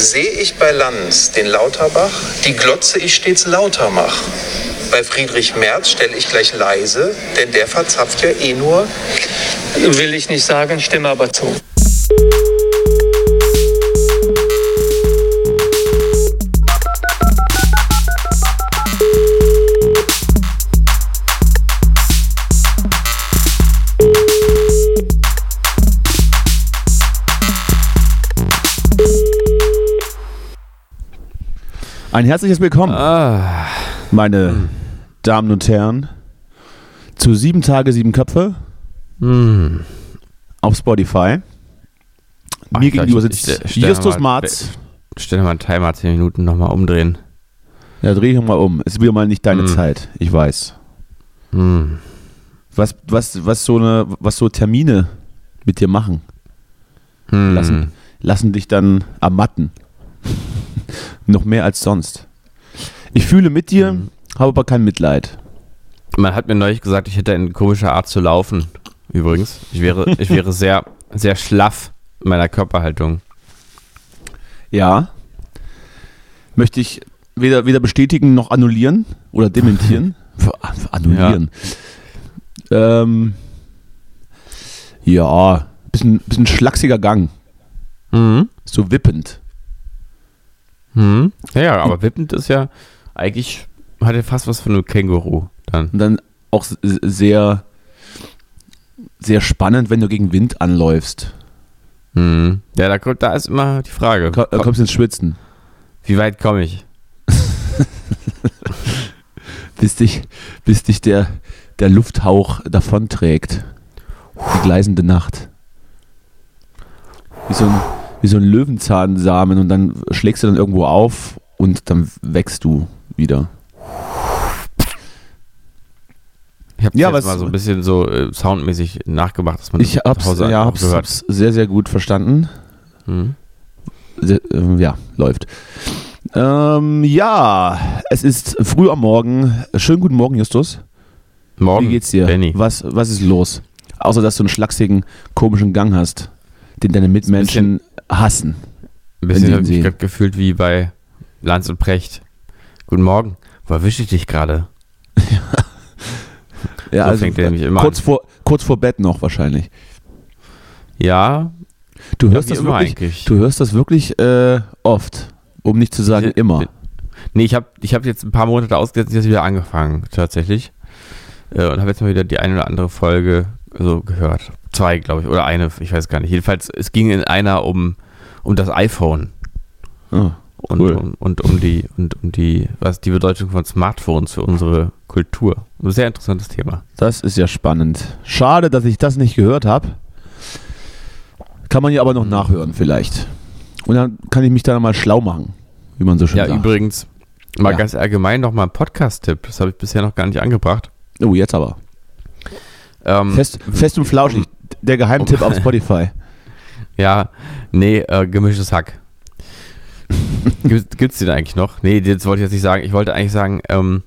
Sehe ich bei Lanz den Lauterbach, die Glotze ich stets lauter mach. Bei Friedrich Merz stelle ich gleich leise, denn der verzapft ja eh nur. Will ich nicht sagen, stimme aber zu. Ein herzliches Willkommen, Ah, meine Damen und Herren, zu sieben Tage, sieben Köpfe hm. auf Spotify. Ach, Mir ich- gegenüber ich- sitzt ich Justus mal- Marz. Stell dir mal einen Timer 10 Minuten nochmal umdrehen. Ja, dreh dich mal um. Ist wieder mal nicht deine Hm. Zeit, ich weiß. Hm. Was, was, was, so eine, was so Termine mit dir machen. Lassen. lassen dich dann ermatten. Noch mehr als sonst. Ich fühle mit dir, Hm. habe aber kein Mitleid. Man hat mir neulich gesagt, ich hätte eine komische Art zu laufen. Übrigens. Ich wäre, ich wäre sehr, sehr schlaff in meiner Körperhaltung. Ja. Möchte ich weder, weder bestätigen noch annullieren oder dementieren. Annullieren. Ja, ähm, ja bisschen, bisschen schlachsiger Gang. Mhm. So wippend. Mhm. Ja, ja, aber wippend ist ja eigentlich, hat ja fast was von einem Känguru dann. Und dann auch sehr, sehr spannend, wenn du gegen Wind anläufst. Mhm. Ja, da, kommt- da ist immer die Frage. Ko- äh, kommst ins Schwitzen. Wie weit komme ich? Bis dich, bis dich der, der Lufthauch davonträgt. Die gleisende Nacht. Wie so ein, wie so ein Löwenzahnsamen und dann schlägst du dann irgendwo auf und dann wächst du wieder. Ich habe Ja, jetzt mal so ein bisschen so äh, soundmäßig nachgemacht, dass man Ich das hab's, zu Hause ja, hab's, gehört. hab's sehr, sehr gut verstanden. Mhm. Sehr, ähm, ja, läuft. Ähm, ja, es ist früh am Morgen. Schönen guten Morgen, Justus. Morgen, Wie geht's dir? Benny. Was, was ist los? Außer, dass du einen schlachsigen, komischen Gang hast, den deine Mitmenschen hassen. Ein bisschen habe ich sehen. gerade gefühlt wie bei Lanz und Precht. Guten Morgen. Wo erwische ich dich gerade? Ja, So fängt der nämlich immer kurz vor, kurz vor Bett noch wahrscheinlich. Ja, Du hörst, das wirklich, eigentlich. du hörst das wirklich äh, oft, um nicht zu sagen immer. Nee, ich habe ich hab jetzt ein paar Monate ausgesetzt, jetzt wieder angefangen, tatsächlich. Äh, und habe jetzt mal wieder die eine oder andere Folge so gehört. Zwei, glaube ich, oder eine, ich weiß gar nicht. Jedenfalls, es ging in einer um, um das iPhone Oh, und, Cool. um, und um die und um die, was die Bedeutung von Smartphones für unsere Kultur. Ein sehr interessantes Thema. das ist ja spannend. Schade, dass ich das nicht gehört habe. Kann man ja aber noch Mhm. nachhören vielleicht. Und dann kann ich mich da mal schlau machen, wie man so schön Ja, sagt. übrigens, mal Ja. ganz allgemein nochmal ein Podcast-Tipp. Das habe ich bisher noch gar nicht angebracht. Oh, jetzt aber. Ähm, Fest, fest und flauschig. Der Geheimtipp auf Spotify. Ja, nee, äh, gemischtes Hack. Gibt, gibt's den eigentlich noch? Nee, jetzt wollte ich jetzt nicht sagen. Ich wollte eigentlich sagen, ähm,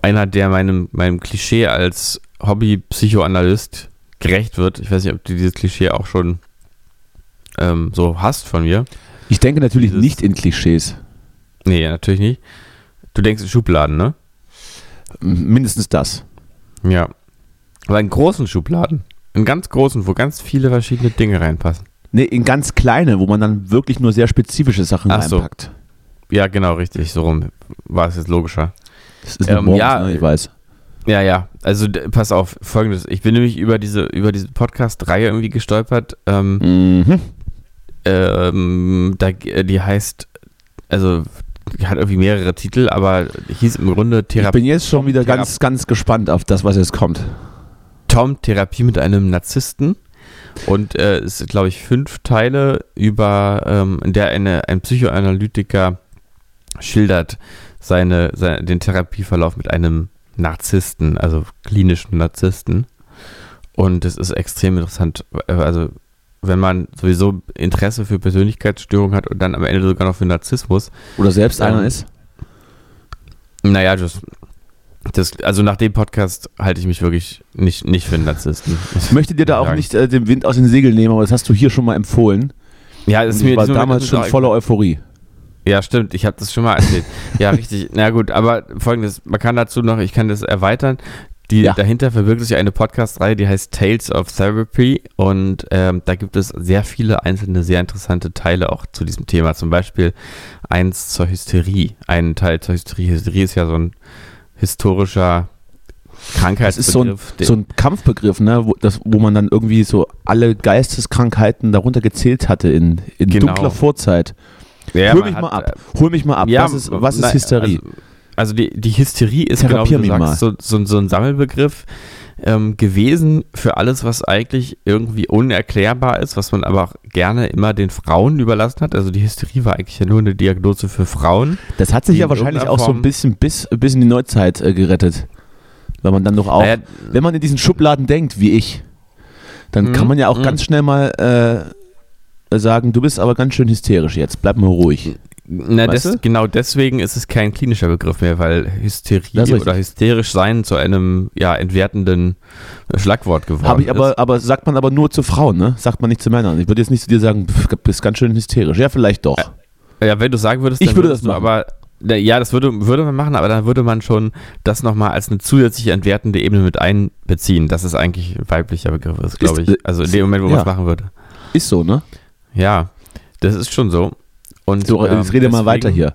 einer, der meinem, meinem Klischee als Hobby-Psychoanalyst gerecht wird. Ich weiß nicht, ob du dieses Klischee auch schon ähm, so hast von mir. Ich denke natürlich Dieses- nicht in Klischees. Nee, natürlich nicht. Du denkst in Schubladen, ne? Mindestens das. Ja. Aber in großen Schubladen. In ganz großen, wo ganz viele verschiedene Dinge reinpassen. Nee, in ganz kleine, wo man dann wirklich nur sehr spezifische Sachen Ach so. reinpackt. Ja, genau, richtig. So rum war es jetzt logischer. Das ist Ähm, morgens, ja. ne, ich weiß. Ja, ja. Also pass auf, folgendes. Ich bin nämlich über diese, über diese Podcast-Reihe irgendwie gestolpert. Ähm, Mhm. ähm, da, die heißt, also hat irgendwie mehrere Titel, aber hieß im Grunde Ich Therapie. bin jetzt schon wieder Thera- ganz, ganz gespannt auf das, was jetzt kommt. Tom, Therapie mit einem Narzissten. Und äh, es sind, glaube ich, fünf Teile, über ähm, in der eine, ein Psychoanalytiker schildert seine, seine, den Therapieverlauf mit einem Narzissten, also klinischen Narzissten. Und es ist extrem interessant. äh, Also, wenn man sowieso Interesse für Persönlichkeitsstörung hat und dann am Ende sogar noch für Narzissmus, Oder selbst einer ist. naja, das, das, also nach dem Podcast halte ich mich wirklich nicht, nicht für einen Narzissten. Ich möchte dir da auch nicht äh, den Wind aus den Segeln nehmen, aber das hast du hier schon mal empfohlen. Ja, ist Und mir war damals ist schon voller Euphorie. Ja, stimmt. Ich habe das schon mal erzählt. ja, richtig. Na gut, aber folgendes, man kann dazu noch, ich kann das erweitern. Die, Ja. Dahinter verbirgt sich eine Podcast-Reihe, die heißt Tales of Therapy und ähm, da gibt es sehr viele einzelne, sehr interessante Teile auch zu diesem Thema. Zum Beispiel eins zur Hysterie, ein Teil zur Hysterie. Hysterie ist ja so ein historischer Das ist so ein, Krankheitsbegriff. so ein Kampfbegriff, ne, wo, das, wo man dann irgendwie so alle Geisteskrankheiten darunter gezählt hatte in, in Genau. dunkler Vorzeit. Ja, Hol mich hat, mal ab. äh, Hol mich mal ab. was ist, was ist nein, Hysterie? Also, also die, die Hysterie ist Therapier genau wie du sagst, so, so, so ein Sammelbegriff ähm, gewesen für alles, was eigentlich irgendwie unerklärbar ist, was man aber auch gerne immer den Frauen überlassen hat. Also die Hysterie war eigentlich ja nur eine Diagnose für Frauen. das hat sich ja in wahrscheinlich auch so ein bisschen bis, bis in die Neuzeit äh, gerettet. Weil man dann doch auch, Naja, wenn man in diesen Schubladen denkt, wie ich, dann Mhm, kann man ja auch mhm. ganz schnell mal äh, sagen, du bist aber ganz schön hysterisch jetzt, bleib mal ruhig. Na, des, genau deswegen ist es kein klinischer Begriff mehr, weil Hysterie oder hysterisch sein zu einem ja entwertenden Schlagwort geworden Habe ich ist. aber, aber sagt man aber nur zu Frauen, ne? Sagt man nicht zu Männern. Ich würde jetzt nicht zu dir sagen, du bist ganz schön hysterisch. Ja, vielleicht doch. Ja, wenn du sagen würdest, Ich würde das machen. aber ja, das würde, würde man machen, aber dann würde man schon das nochmal als eine zusätzliche entwertende Ebene mit einbeziehen, dass es eigentlich ein weiblicher Begriff ist, glaube ich. äh, Also in dem Moment, wo ja. man es machen würde. Ist so, ne? Ja, das ist schon so. Und, So, ähm, jetzt rede mal weiter hier.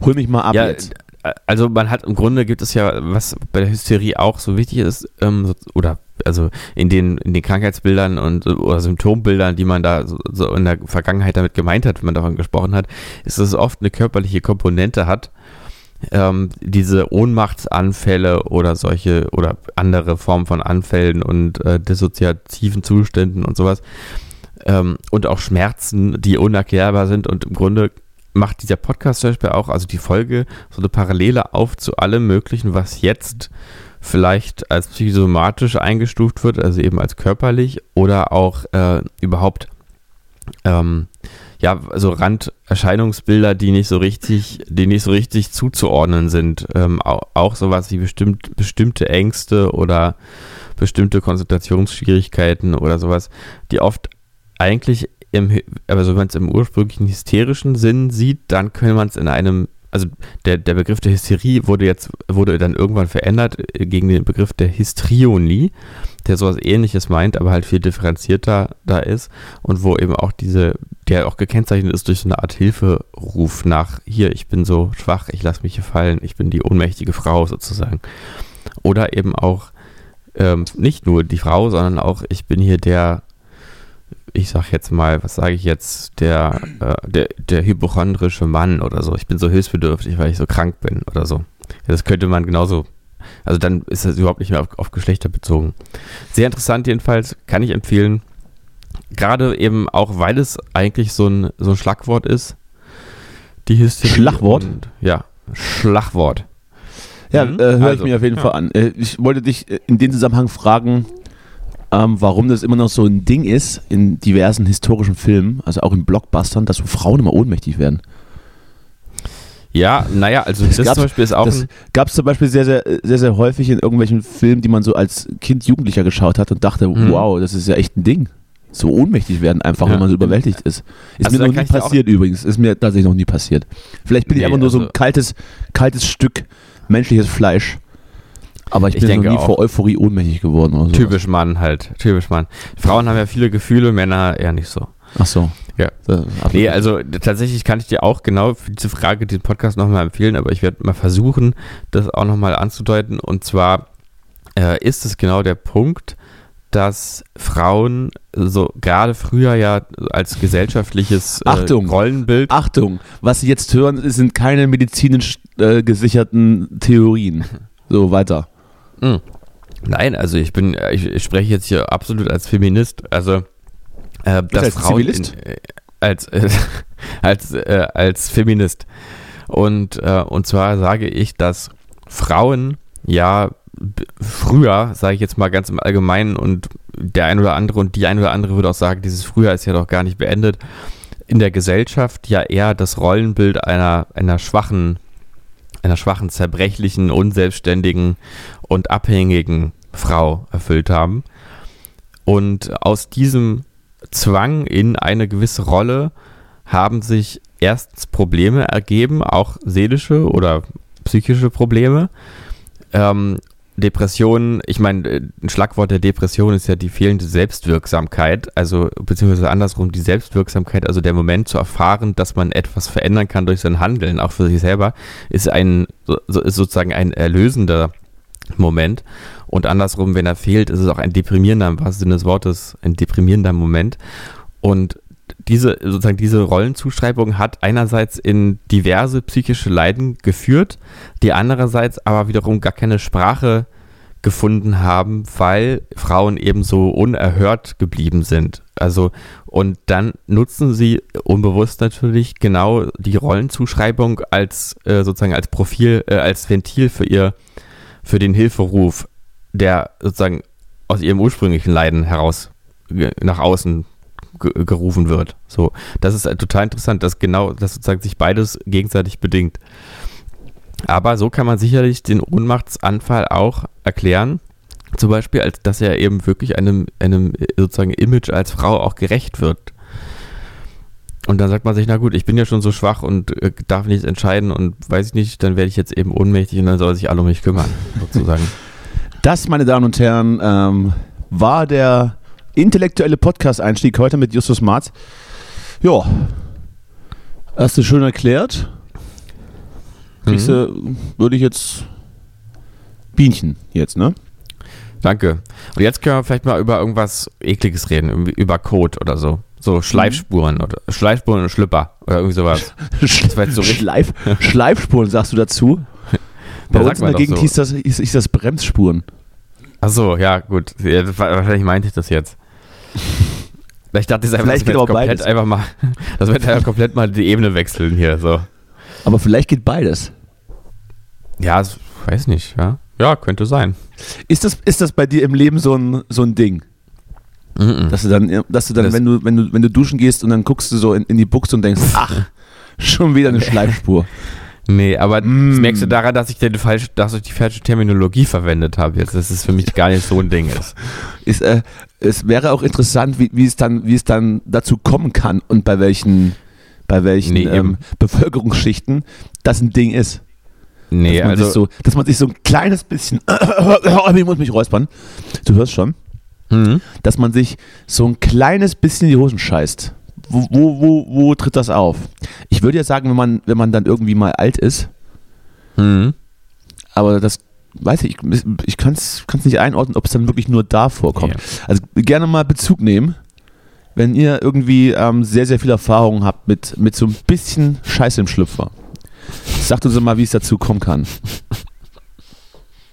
Hol mich mal ab Ja, jetzt. äh, also man hat im Grunde gibt es ja, was bei der Hysterie auch so wichtig ist, ähm, so, oder also in den, in den Krankheitsbildern und oder Symptombildern, die man da so, so in der Vergangenheit damit gemeint hat, wenn man davon gesprochen hat, ist, dass es oft eine körperliche Komponente hat. Ähm, diese Ohnmachtsanfälle oder solche oder andere Formen von Anfällen und äh, dissoziativen Zuständen und sowas ähm, und auch Schmerzen, die unerklärbar sind und im Grunde macht dieser Podcast zum Beispiel auch, also die Folge, so eine Parallele auf zu allem Möglichen, was jetzt vielleicht als psychosomatisch eingestuft wird, also eben als körperlich oder auch äh, überhaupt ähm, ja, also Randerscheinungsbilder, die nicht so richtig, die nicht so richtig zuzuordnen sind. Ähm, auch, auch sowas wie bestimmt, bestimmte Ängste oder bestimmte Konzentrationsschwierigkeiten oder sowas, die oft eigentlich im, also wenn man es im ursprünglichen hysterischen Sinn sieht, dann könnte man es in einem, also der, der Begriff der Hysterie wurde jetzt, wurde dann irgendwann verändert äh, gegen den Begriff der Histrionie, der sowas ähnliches meint, aber halt viel differenzierter da ist und wo eben auch diese, der auch gekennzeichnet ist durch so eine Art Hilferuf nach, hier, ich bin so schwach, ich lasse mich hier fallen, ich bin die ohnmächtige Frau sozusagen. Oder eben auch ähm, nicht nur die Frau, sondern auch, ich bin hier der, ich sag jetzt mal, was sage ich jetzt, der, äh, der, der hypochondrische Mann oder so. Ich bin so hilfsbedürftig, weil ich so krank bin oder so. Ja, das könnte man genauso, also dann ist das überhaupt nicht mehr auf, auf Geschlechter bezogen. Sehr interessant jedenfalls, kann ich empfehlen. Gerade eben auch, weil es eigentlich so ein, so ein Schlagwort ist. Die Hysterie. Schlagwort? Und, ja, Schlagwort. Ja, Mhm. äh, höre Also, ich mir auf jeden ja. Fall an. Äh, ich wollte dich äh, in dem Zusammenhang fragen, ähm, warum das immer noch so ein Ding ist in diversen historischen Filmen, also auch in Blockbustern, dass so Frauen immer ohnmächtig werden. Ja, naja, also das, gab's- zum Beispiel ist auch Das gab es zum Beispiel sehr, sehr, sehr, sehr häufig in irgendwelchen Filmen, die man so als Kind, Jugendlicher geschaut hat und dachte, Mhm. wow, das ist ja echt ein Ding. So ohnmächtig werden, einfach Ja. wenn man so überwältigt ist. Ist Also mir noch nie ich passiert übrigens. Ist mir tatsächlich noch nie passiert. Vielleicht bin ich Nee, einfach nur so also- ein kaltes, kaltes Stück menschliches Fleisch. Aber ich Ich bin denke nie auch. vor Euphorie ohnmächtig geworden. Oder so. typisch Mann halt, typisch Mann. Frauen haben ja viele Gefühle, Männer eher nicht so. Ach so. Ja. Nee, also tatsächlich kann ich dir auch genau für diese Frage den Podcast nochmal empfehlen, aber ich werde mal versuchen, das auch nochmal anzudeuten. Und zwar äh, ist es genau der Punkt, dass Frauen so gerade früher ja als gesellschaftliches äh, Achtung. Rollenbild. Achtung, was Sie jetzt hören, sind keine medizinisch äh, gesicherten Theorien. So, weiter. Hm. Nein, also ich bin, äh, ich, ich spreche jetzt hier absolut als Feminist. Also äh, dass als Frauen? In, äh, als äh, als äh, als Feminist. Und äh, und zwar sage ich, dass Frauen ja früher, sage ich jetzt mal ganz im Allgemeinen, und der ein oder andere und die ein oder andere würde auch sagen, dieses früher ist ja doch gar nicht beendet, in der Gesellschaft ja eher das Rollenbild einer, einer schwachen, einer schwachen, zerbrechlichen, unselbstständigen und abhängigen Frau erfüllt haben. Und aus diesem Zwang in eine gewisse Rolle haben sich erstens Probleme ergeben, auch seelische oder psychische Probleme. Ähm, Depressionen, ich meine, äh, ein Schlagwort der Depression ist ja die fehlende Selbstwirksamkeit, also beziehungsweise andersrum die Selbstwirksamkeit, also der Moment zu erfahren, dass man etwas verändern kann durch sein Handeln, auch für sich selber, ist ein ist sozusagen ein erlösender Moment. Und andersrum, wenn er fehlt, ist es auch ein deprimierender, im wahrsten Sinne des Wortes, ein deprimierender Moment. Und diese, sozusagen diese Rollenzuschreibung hat einerseits in diverse psychische Leiden geführt, die andererseits aber wiederum gar keine Sprache gefunden haben, weil Frauen eben so unerhört geblieben sind. Also, und dann nutzen sie unbewusst natürlich genau die Rollenzuschreibung als äh, sozusagen als Profil, äh, als Ventil für ihr, für den Hilferuf, der sozusagen aus ihrem ursprünglichen Leiden heraus nach außen gerufen wird. So, das ist total interessant, dass genau, dass sozusagen sich beides gegenseitig bedingt. Aber so kann man sicherlich den Ohnmachtsanfall auch erklären. Zum Beispiel, als dass er eben wirklich einem, einem sozusagen Image als Frau auch gerecht wird. Und dann sagt man sich, na gut, ich bin ja schon so schwach und äh, darf nichts entscheiden und weiß ich nicht, dann werde ich jetzt eben ohnmächtig und dann soll sich alle um mich kümmern, sozusagen. Das, meine Damen und Herren, ähm, war der intellektuelle Podcast-Einstieg heute mit Justus Marz. Ja, hast du schön erklärt. Kriegst mhm. würde ich jetzt Bienchen jetzt, ne? Danke. Und jetzt können wir vielleicht mal über irgendwas Ekliges reden, über Code oder so. So Schleifspuren oder Schleifspuren und Schlüpper oder irgendwie sowas. so Schleif, Schleifspuren sagst du dazu? Bei ja, uns in der Gegend so. hieß, das, hieß, hieß das Bremsspuren. Achso, ja, gut. Ja, wahrscheinlich meinte ich das jetzt. Ich dachte, das einfach, vielleicht geht aber komplett beides. einfach mal, das wird ja komplett mal die Ebene wechseln hier. So. Aber vielleicht geht beides. Ja, weiß nicht, ja. Ja, könnte sein. Ist das, ist das bei dir im Leben so ein, so ein Ding? Mm -mm. Dass du dann, dass du dann, das wenn du, wenn du, wenn du duschen gehst und dann guckst du so in, in die Buchse und denkst, ach, schon wieder eine Schleifspur. Nee, aber mm. das merkst du daran, dass ich, den falsch, dass ich die falsche Terminologie verwendet habe jetzt, dass es für mich gar nicht so ein Ding ist. ist äh, es wäre auch interessant, wie, wie, es dann, wie es dann dazu kommen kann und bei welchen, bei welchen nee, ähm, Bevölkerungsschichten das ein Ding ist. Nee, dass also. So, dass man sich so ein kleines bisschen. ich muss mich räuspern. Du hörst schon. Mhm. Dass man sich so ein kleines bisschen in die Hosen scheißt wo, wo, wo, wo tritt das auf? Ich würde ja sagen, wenn man, wenn man dann irgendwie mal alt ist. Mhm. Aber das weiß ich, ich kann es nicht einordnen, ob es dann wirklich nur da vorkommt. Ja. Also gerne mal Bezug nehmen, wenn ihr irgendwie ähm, sehr, sehr viel Erfahrung habt mit, mit so ein bisschen Scheiße im Schlüpfer. Sagt uns mal, wie es dazu kommen kann.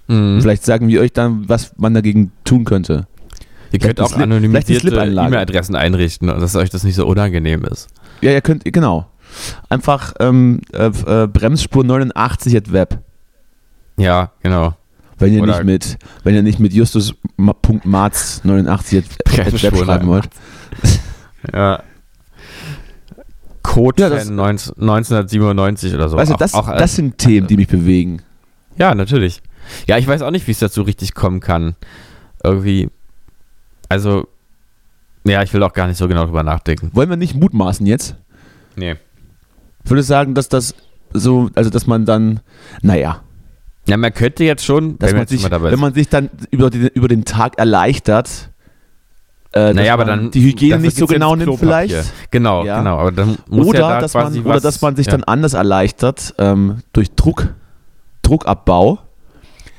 Mhm. Vielleicht sagen wir euch dann, was man dagegen tun könnte. Ihr könnt auch anonymisierte E-Mail-Adressen einrichten, dass euch das nicht so unangenehm ist. Ja, ihr könnt, genau. Einfach ähm, äh, äh, Bremsspur 89 at Web. Ja, genau. Wenn ihr, nicht mit, wenn ihr nicht mit Justus.marz 89 at, Web schreiben wollt. ja. Code ja, 1997 oder so. Weißt du, das, auch, auch, das sind Themen, die mich bewegen. Ja, natürlich. Ja, ich weiß auch nicht, wie es dazu richtig kommen kann. Irgendwie, also, ja, ich will auch gar nicht so genau drüber nachdenken. Wollen wir nicht mutmaßen jetzt? Nee. Ich würde sagen, dass das so, also dass man dann, naja. Ja, man könnte jetzt schon, dass wenn, man sich, wenn man sich dann über den, über den Tag erleichtert, äh, naja, aber dann die Hygiene nicht so genau nimmt vielleicht. Genau, ja. genau. Aber dann muss oder, ja da dass man, oder dass man sich ja. dann anders erleichtert ähm, durch Druck, Druckabbau,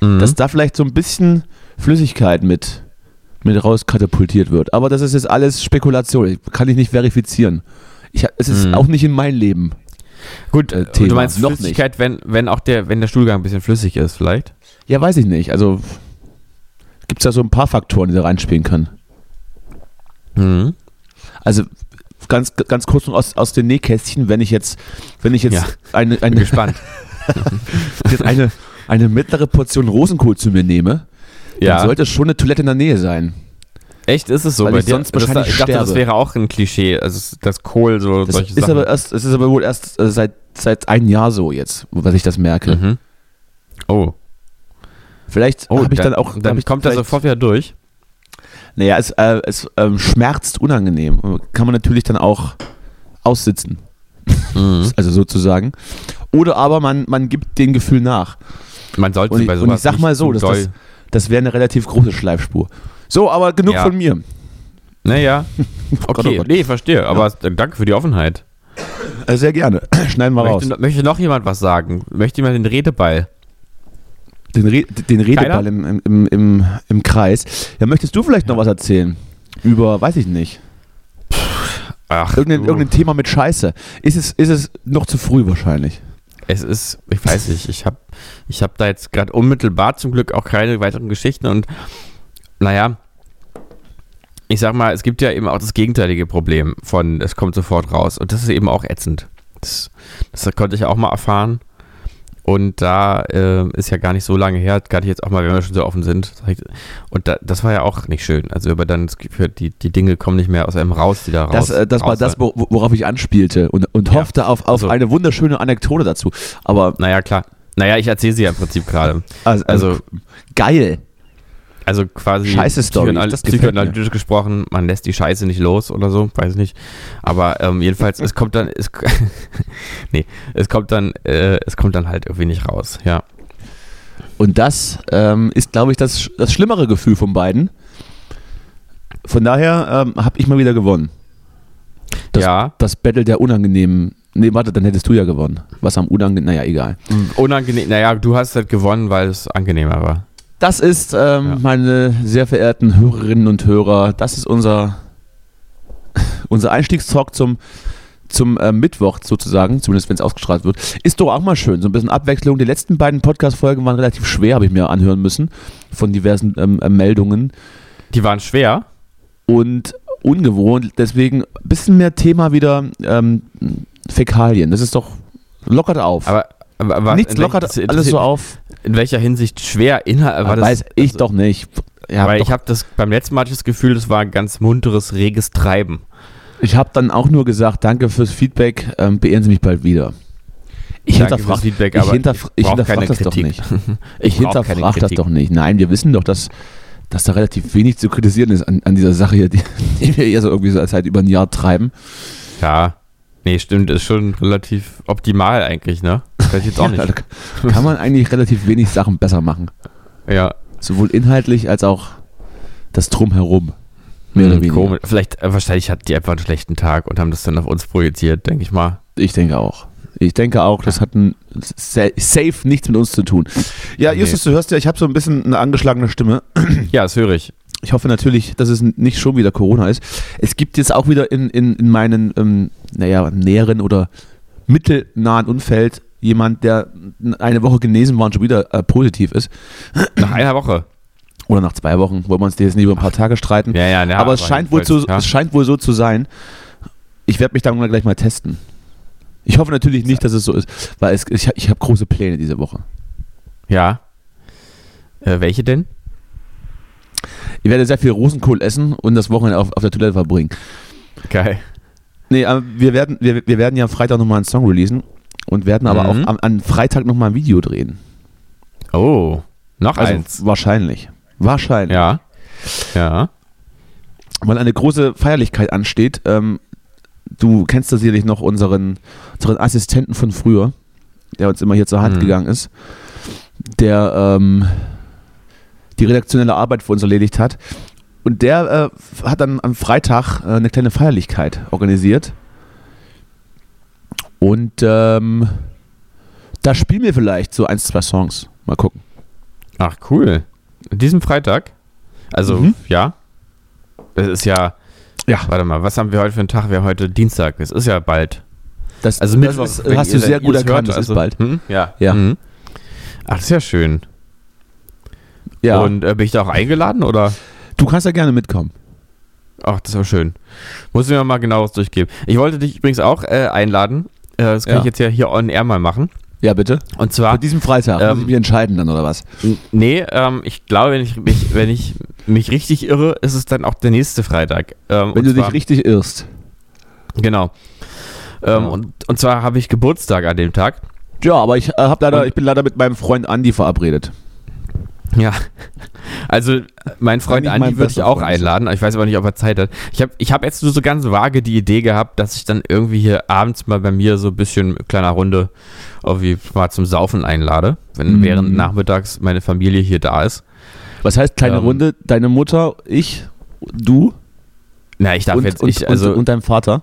mhm. dass da vielleicht so ein bisschen Flüssigkeit mit mit rauskatapultiert wird. Aber das ist jetzt alles Spekulation. Kann ich nicht verifizieren. Ich, es ist mhm. auch nicht in mein Leben. Gut, äh, Thema. du meinst Noch Flüssigkeit, wenn, wenn auch der, wenn der Stuhlgang ein bisschen flüssig ist, vielleicht? Ja, weiß ich nicht. Also gibt es da so ein paar Faktoren, die da reinspielen können. Mhm. Also ganz, ganz kurz noch aus, aus den Nähkästchen, wenn ich jetzt, wenn ich jetzt ja. eine, eine, gespannt. jetzt eine, eine mittlere Portion Rosenkohl zu mir nehme, ja. dann sollte schon eine Toilette in der Nähe sein. Echt, ist es so? Weil ich dir? sonst wahrscheinlich das, Ich dachte, sterbe. das wäre auch ein Klischee, also das Kohl, so das solche ist Sachen. Aber erst, es ist aber wohl erst äh, seit, seit einem Jahr so jetzt, was ich das merke. Mhm. Oh. Vielleicht oh, habe ich dann auch... Dann kommt er sofort wieder durch. Naja, es, äh, es ähm, schmerzt unangenehm. Kann man natürlich dann auch aussitzen. Mhm. Also sozusagen. Oder aber man, man gibt dem Gefühl nach. Man sollte Und ich, bei und sowas ich sag mal so, zu das, das, wäre eine relativ große Schleifspur. So, aber genug Ja. von mir. Naja, Gott, okay, oh nee, verstehe, aber danke für die Offenheit. Äh, sehr gerne. Schneiden wir raus. Möchte, möchte noch jemand was sagen? Möchte jemand den Redeball? Den, Re den Redeball im, im, im, im, im Kreis. Ja, möchtest du vielleicht noch was erzählen? Über, weiß ich nicht. Ach, Irgendein, irgendein Thema mit Scheiße. Ist es, ist es noch zu früh wahrscheinlich? Es ist, ich weiß nicht, ich habe ich hab da jetzt gerade unmittelbar zum Glück auch keine weiteren Geschichten und naja, ich sag mal, es gibt ja eben auch das gegenteilige Problem von, es kommt sofort raus und das ist eben auch ätzend. Das, das konnte ich auch mal erfahren und da äh, ist ja gar nicht so lange her, gerade jetzt auch mal, wenn wir schon so offen sind. Und da, das war ja auch nicht schön. Also über dann das Gefühl, die, die Dinge kommen nicht mehr aus einem raus, die da raus. Das, äh, das war das, wo- worauf ich anspielte und, und Ja. hoffte auf, auf Also- eine wunderschöne Anekdote dazu. Aber Naja, klar. Naja, ich erzähle sie ja im Prinzip gerade. also, Also, geil. Also quasi Scheiße Story, psychoanal- psychoanalytisch gesprochen, man lässt die Scheiße nicht los oder so, weiß ich nicht. Aber ähm, jedenfalls, es kommt dann, es, nee, es kommt dann, äh, es kommt dann halt irgendwie nicht raus, ja. Und das ähm, ist, glaube ich, das, das schlimmere Gefühl von beiden. Von daher ähm, habe ich mal wieder gewonnen. Das, ja, Das Battle der unangenehmen. Nee, warte, dann hättest du ja gewonnen. Was am unangenehmen. Naja, egal. unangenehm, naja, du hast halt gewonnen, weil es angenehmer war. Das ist, ähm, Ja. meine sehr verehrten Hörerinnen und Hörer, das ist unser, unser Einstiegstalk zum, zum äh, Mittwoch sozusagen, zumindest wenn es ausgestrahlt wird. Ist doch auch mal schön, so ein bisschen Abwechslung. Die letzten beiden Podcast-Folgen waren relativ schwer, habe ich mir anhören müssen, von diversen ähm, äh, Meldungen. Die waren schwer. und ungewohnt. Deswegen ein bisschen mehr Thema wieder ähm, Fäkalien. Das ist doch lockert auf. Aber, aber, aber Nichts lockert das alles so auf. In welcher Hinsicht schwer Inhalt? War das, weiß ich also- doch nicht. Ja, weil doch, ich habe das beim letzten Mal hatte ich das Gefühl, das war ein ganz munteres, reges Treiben. ich habe dann auch nur gesagt, danke fürs Feedback, ähm, beehren Sie mich bald wieder. Ich hinterfrage Feedback, ich aber ich brauch hinterfrag keine das doch Kritik. nicht. Ich keine hinterfrage das doch nicht. Nein, wir wissen doch, dass, dass da relativ wenig zu kritisieren ist an, an dieser Sache hier, die, die wir hier so irgendwie so seit über ein Jahr treiben. Ja. Nee, stimmt, ist schon relativ optimal eigentlich, ne? Ich jetzt auch Ja, nicht. da kann man eigentlich relativ wenig Sachen besser machen. Ja, Sowohl inhaltlich als auch das Drumherum. Mehr oder Hm, weniger. komisch. Vielleicht, äh, wahrscheinlich hatten die einfach einen schlechten Tag und haben das dann auf uns projiziert, denke ich mal. Ich denke auch. Ich denke auch, das hat ein sa- safe nichts mit uns zu tun. Ja, Nee. Justus, du hörst ja, ich habe so ein bisschen eine angeschlagene Stimme. Ja, das höre ich. Ich hoffe natürlich, dass es nicht schon wieder Corona ist. Es gibt jetzt auch wieder in, in, in meinen, ähm, naja, näheren oder mittelnahen Umfeld jemand, der eine Woche genesen war und schon wieder äh, positiv ist. Nach einer Woche. Oder nach zwei Wochen, wollen wir uns jetzt nicht über ein paar Tage streiten. Ja, ja, ja. aber es scheint, wohl zu, jedenfalls, es scheint wohl so zu sein. Ich werde mich dann gleich mal testen. Ich hoffe natürlich nicht, dass es so ist, weil es, ich, ich habe große Pläne diese Woche. Ja. ja. Äh, welche denn? Ich werde sehr viel Rosenkohl essen und das Wochenende auf, auf der Toilette verbringen. Geil. Nee, wir werden, wir, wir werden ja am Freitag nochmal einen Song releasen und werden aber Mhm. auch am, am Freitag nochmal ein Video drehen. Oh, noch Also eins. wahrscheinlich. Wahrscheinlich. Ja. Ja. Weil eine große Feierlichkeit ansteht. Ähm, du kennst da sicherlich noch unseren, unseren Assistenten von früher, der uns immer hier zur Hand Mhm. gegangen ist, der ähm, die redaktionelle Arbeit für uns erledigt hat. Und der äh, hat dann am Freitag äh, eine kleine Feierlichkeit organisiert. Und ähm, da spielen wir vielleicht so eins, zwei Songs. Mal gucken. Ach, cool. Diesem Freitag? Also, Mhm. ja. Es ist ja. Ja. Warte mal, was haben wir heute für einen Tag? Wir haben heute Dienstag. Es ist ja bald. Das, Also das Mittwoch. ist, wenn hast du sehr gut es erkannt, hört, das also- ist bald. Hm? Ja. Ja. Mhm. Ach, das ist ja schön. Ja. Und äh, bin ich da auch eingeladen oder? du kannst ja gerne mitkommen. Ach, das war schön. Muss ich mir mal genaueres durchgeben. Ich wollte dich übrigens auch äh, einladen. Äh, das kann Ja. ich jetzt ja hier on air mal machen. Ja, bitte. Und zwar. An diesem Freitag Ähm, muss ich mich entscheiden dann, oder was? Nee, ähm, ich glaube, wenn ich, mich, wenn ich mich richtig irre, ist es dann auch der nächste Freitag. Ähm, Wenn du zwar, dich richtig irrst. Genau. Ähm, Ja. und, und zwar habe ich Geburtstag an dem Tag. Ja, aber ich, äh, hab leider, Und- ich bin leider mit meinem Freund Andi verabredet. Ja, also mein Freund Andi würde ich auch Freund. einladen. Ich weiß aber nicht, ob er Zeit hat. Ich habe ich hab jetzt nur so ganz vage die Idee gehabt, dass ich dann irgendwie hier abends mal bei mir so ein bisschen kleiner Runde irgendwie mal zum Saufen einlade, wenn Mhm. während nachmittags meine Familie hier da ist. Was heißt kleine Ähm. Runde? Deine Mutter, ich, du Na, ich darf und, jetzt und, nicht, also und, und dein Vater.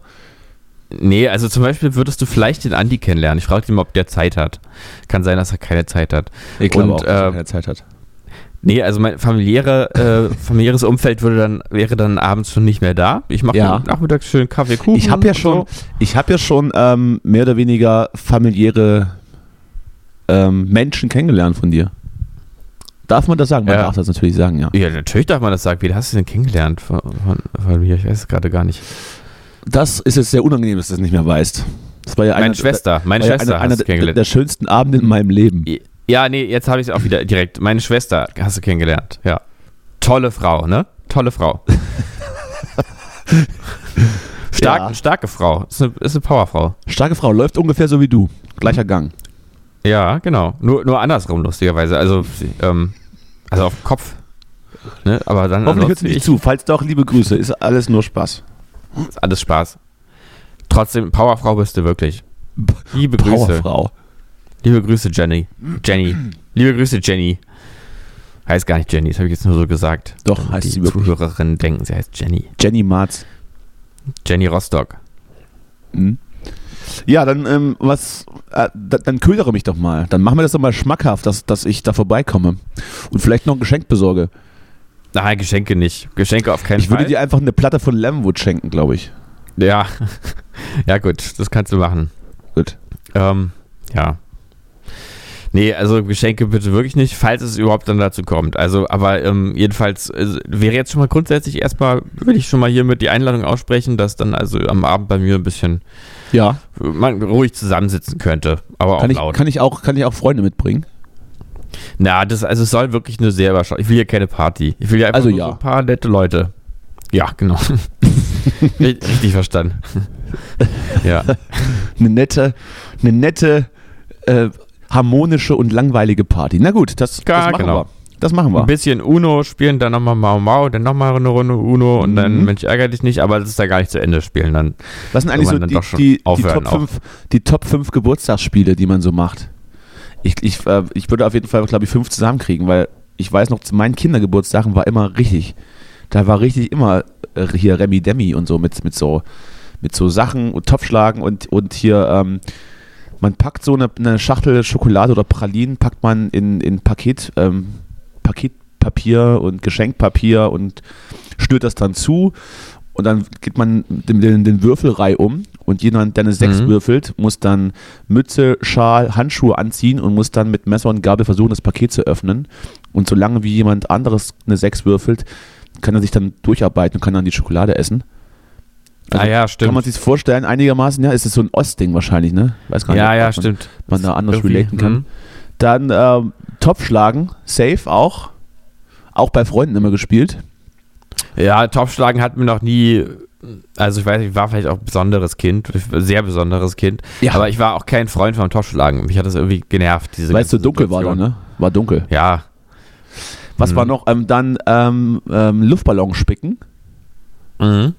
nee, also zum Beispiel würdest du vielleicht den Andi kennenlernen. Ich frage ihn mal, ob der Zeit hat. Kann sein, dass er keine Zeit hat. Ich glaube Und, auch, dass er äh, keine Zeit hat. Nee, also mein familiäre, äh, familiäres Umfeld würde dann, wäre dann abends schon nicht mehr da. Ich mache Ja. nachmittags schön Kaffee, Kuchen. Ich habe ja schon, so. ich habe ja schon ähm, mehr oder weniger familiäre ähm, Menschen kennengelernt von dir. Darf man das sagen? Man Ja. darf das natürlich sagen, ja. Ja, natürlich darf man das sagen. Wie hast du denn kennengelernt von, von, von mir? Ich weiß es gerade gar nicht. Das ist jetzt sehr unangenehm, dass du das nicht mehr weißt. Das war ja Meine einer, Schwester, meine war ja Schwester einer, einer der, der schönsten Abende in meinem Leben. Ja, nee, jetzt habe ich es auch wieder direkt. Meine Schwester hast du kennengelernt, ja. Tolle Frau, ne? Tolle Frau. Stark, Ja. Starke Frau. Ist eine, ist eine Powerfrau. Starke Frau, läuft ungefähr so wie du. Gleicher Gang. Ja, genau. Nur, nur andersrum, lustigerweise. Also, ähm, also auf dem Kopf. Ne? Aber dann Hoffentlich hört sie nicht ich, zu. Falls doch, liebe Grüße. Ist alles nur Spaß. ist alles Spaß. Trotzdem, Powerfrau bist du wirklich. Liebe Grüße. Powerfrau. Liebe Grüße, Jenny. Jenny. Liebe Grüße, Jenny. Heißt gar nicht Jenny, das habe ich jetzt nur so gesagt. Doch, Damit heißt die sie. Zuhörerinnen denken, sie heißt Jenny. Jenny Marz. Jenny Rostock. Mhm. Ja, dann ähm, was, äh, da, dann ködere mich doch mal. Dann machen wir das doch mal schmackhaft, dass, dass ich da vorbeikomme und vielleicht noch ein Geschenk besorge. Nein, Geschenke nicht. Geschenke auf keinen Ich würde Fall. dir einfach eine Platte von Lemwood schenken, glaube ich. ja. ja, gut, das kannst du machen. Gut. Ähm, ja. Nee, also Geschenke bitte wirklich nicht, falls es überhaupt dann dazu kommt. Also, aber ähm, jedenfalls äh, wäre jetzt schon mal grundsätzlich erstmal, würde ich schon mal hiermit die Einladung aussprechen, dass dann also am Abend bei mir ein bisschen Ja. äh, man ruhig zusammensitzen könnte, aber auch Kann ich, laut. kann, ich auch, kann ich auch Freunde mitbringen? Na, das, also es soll wirklich nur sehr überschaubar. Ich will ja keine Party. Ich will ja einfach Also nur ja. so ein paar nette Leute. Ja, genau. Ri- Richtig verstanden. ja. Eine nette, eine nette, äh, harmonische und langweilige Party. Na gut, das, Ja, das machen genau. wir. Das machen wir. Ein bisschen Uno spielen, dann nochmal Mau Mau, dann nochmal eine Runde Uno und dann, Mhm. Mensch, ärgere dich nicht, aber das ist da gar nicht zu Ende spielen. Dann Was sind eigentlich so dann die, die, die, Top 5, die Top 5 Geburtstagsspiele, die man so macht? Ich, ich, äh, ich würde auf jeden Fall, glaube ich, fünf zusammenkriegen, weil ich weiß noch, zu meinen Kindergeburtstagen war immer richtig. Da war richtig immer äh, hier Remi Demi und so mit, mit so mit so Sachen und Topfschlagen und, und hier, ähm, man packt so eine, eine Schachtel Schokolade oder Pralinen, packt man in, in Paket, ähm, Paketpapier und Geschenkpapier und schnürt das dann zu und dann geht man den, den, den Würfelrei um und jemand, der eine 6 Mhm. würfelt, muss dann Mütze, Schal, Handschuhe anziehen und muss dann mit Messer und Gabel versuchen, das Paket zu öffnen. Und solange wie jemand anderes eine 6 würfelt, kann er sich dann durcharbeiten und kann dann die Schokolade essen. Also ah ja, stimmt. Kann man sich vorstellen, einigermaßen, ja, ist es so ein Ostding wahrscheinlich, ne? Weiß gar ja, nicht, ja, ob man, stimmt. man da anders Irgendwie, relaten kann. mhm. Dann ähm, Topfschlagen, safe auch. Auch bei Freunden immer gespielt. Ja, Topfschlagen hat mir noch nie, also ich weiß nicht, ich war vielleicht auch ein besonderes Kind, sehr besonderes Kind, Ja. aber ich war auch kein Freund vom Topfschlagen. Mich hat das irgendwie genervt, diese Weil es so ganze dunkel war da, Situation. ne? War dunkel. Ja. Was Mhm. war noch? Ähm, dann ähm, ähm, Luftballon spicken. Mhm.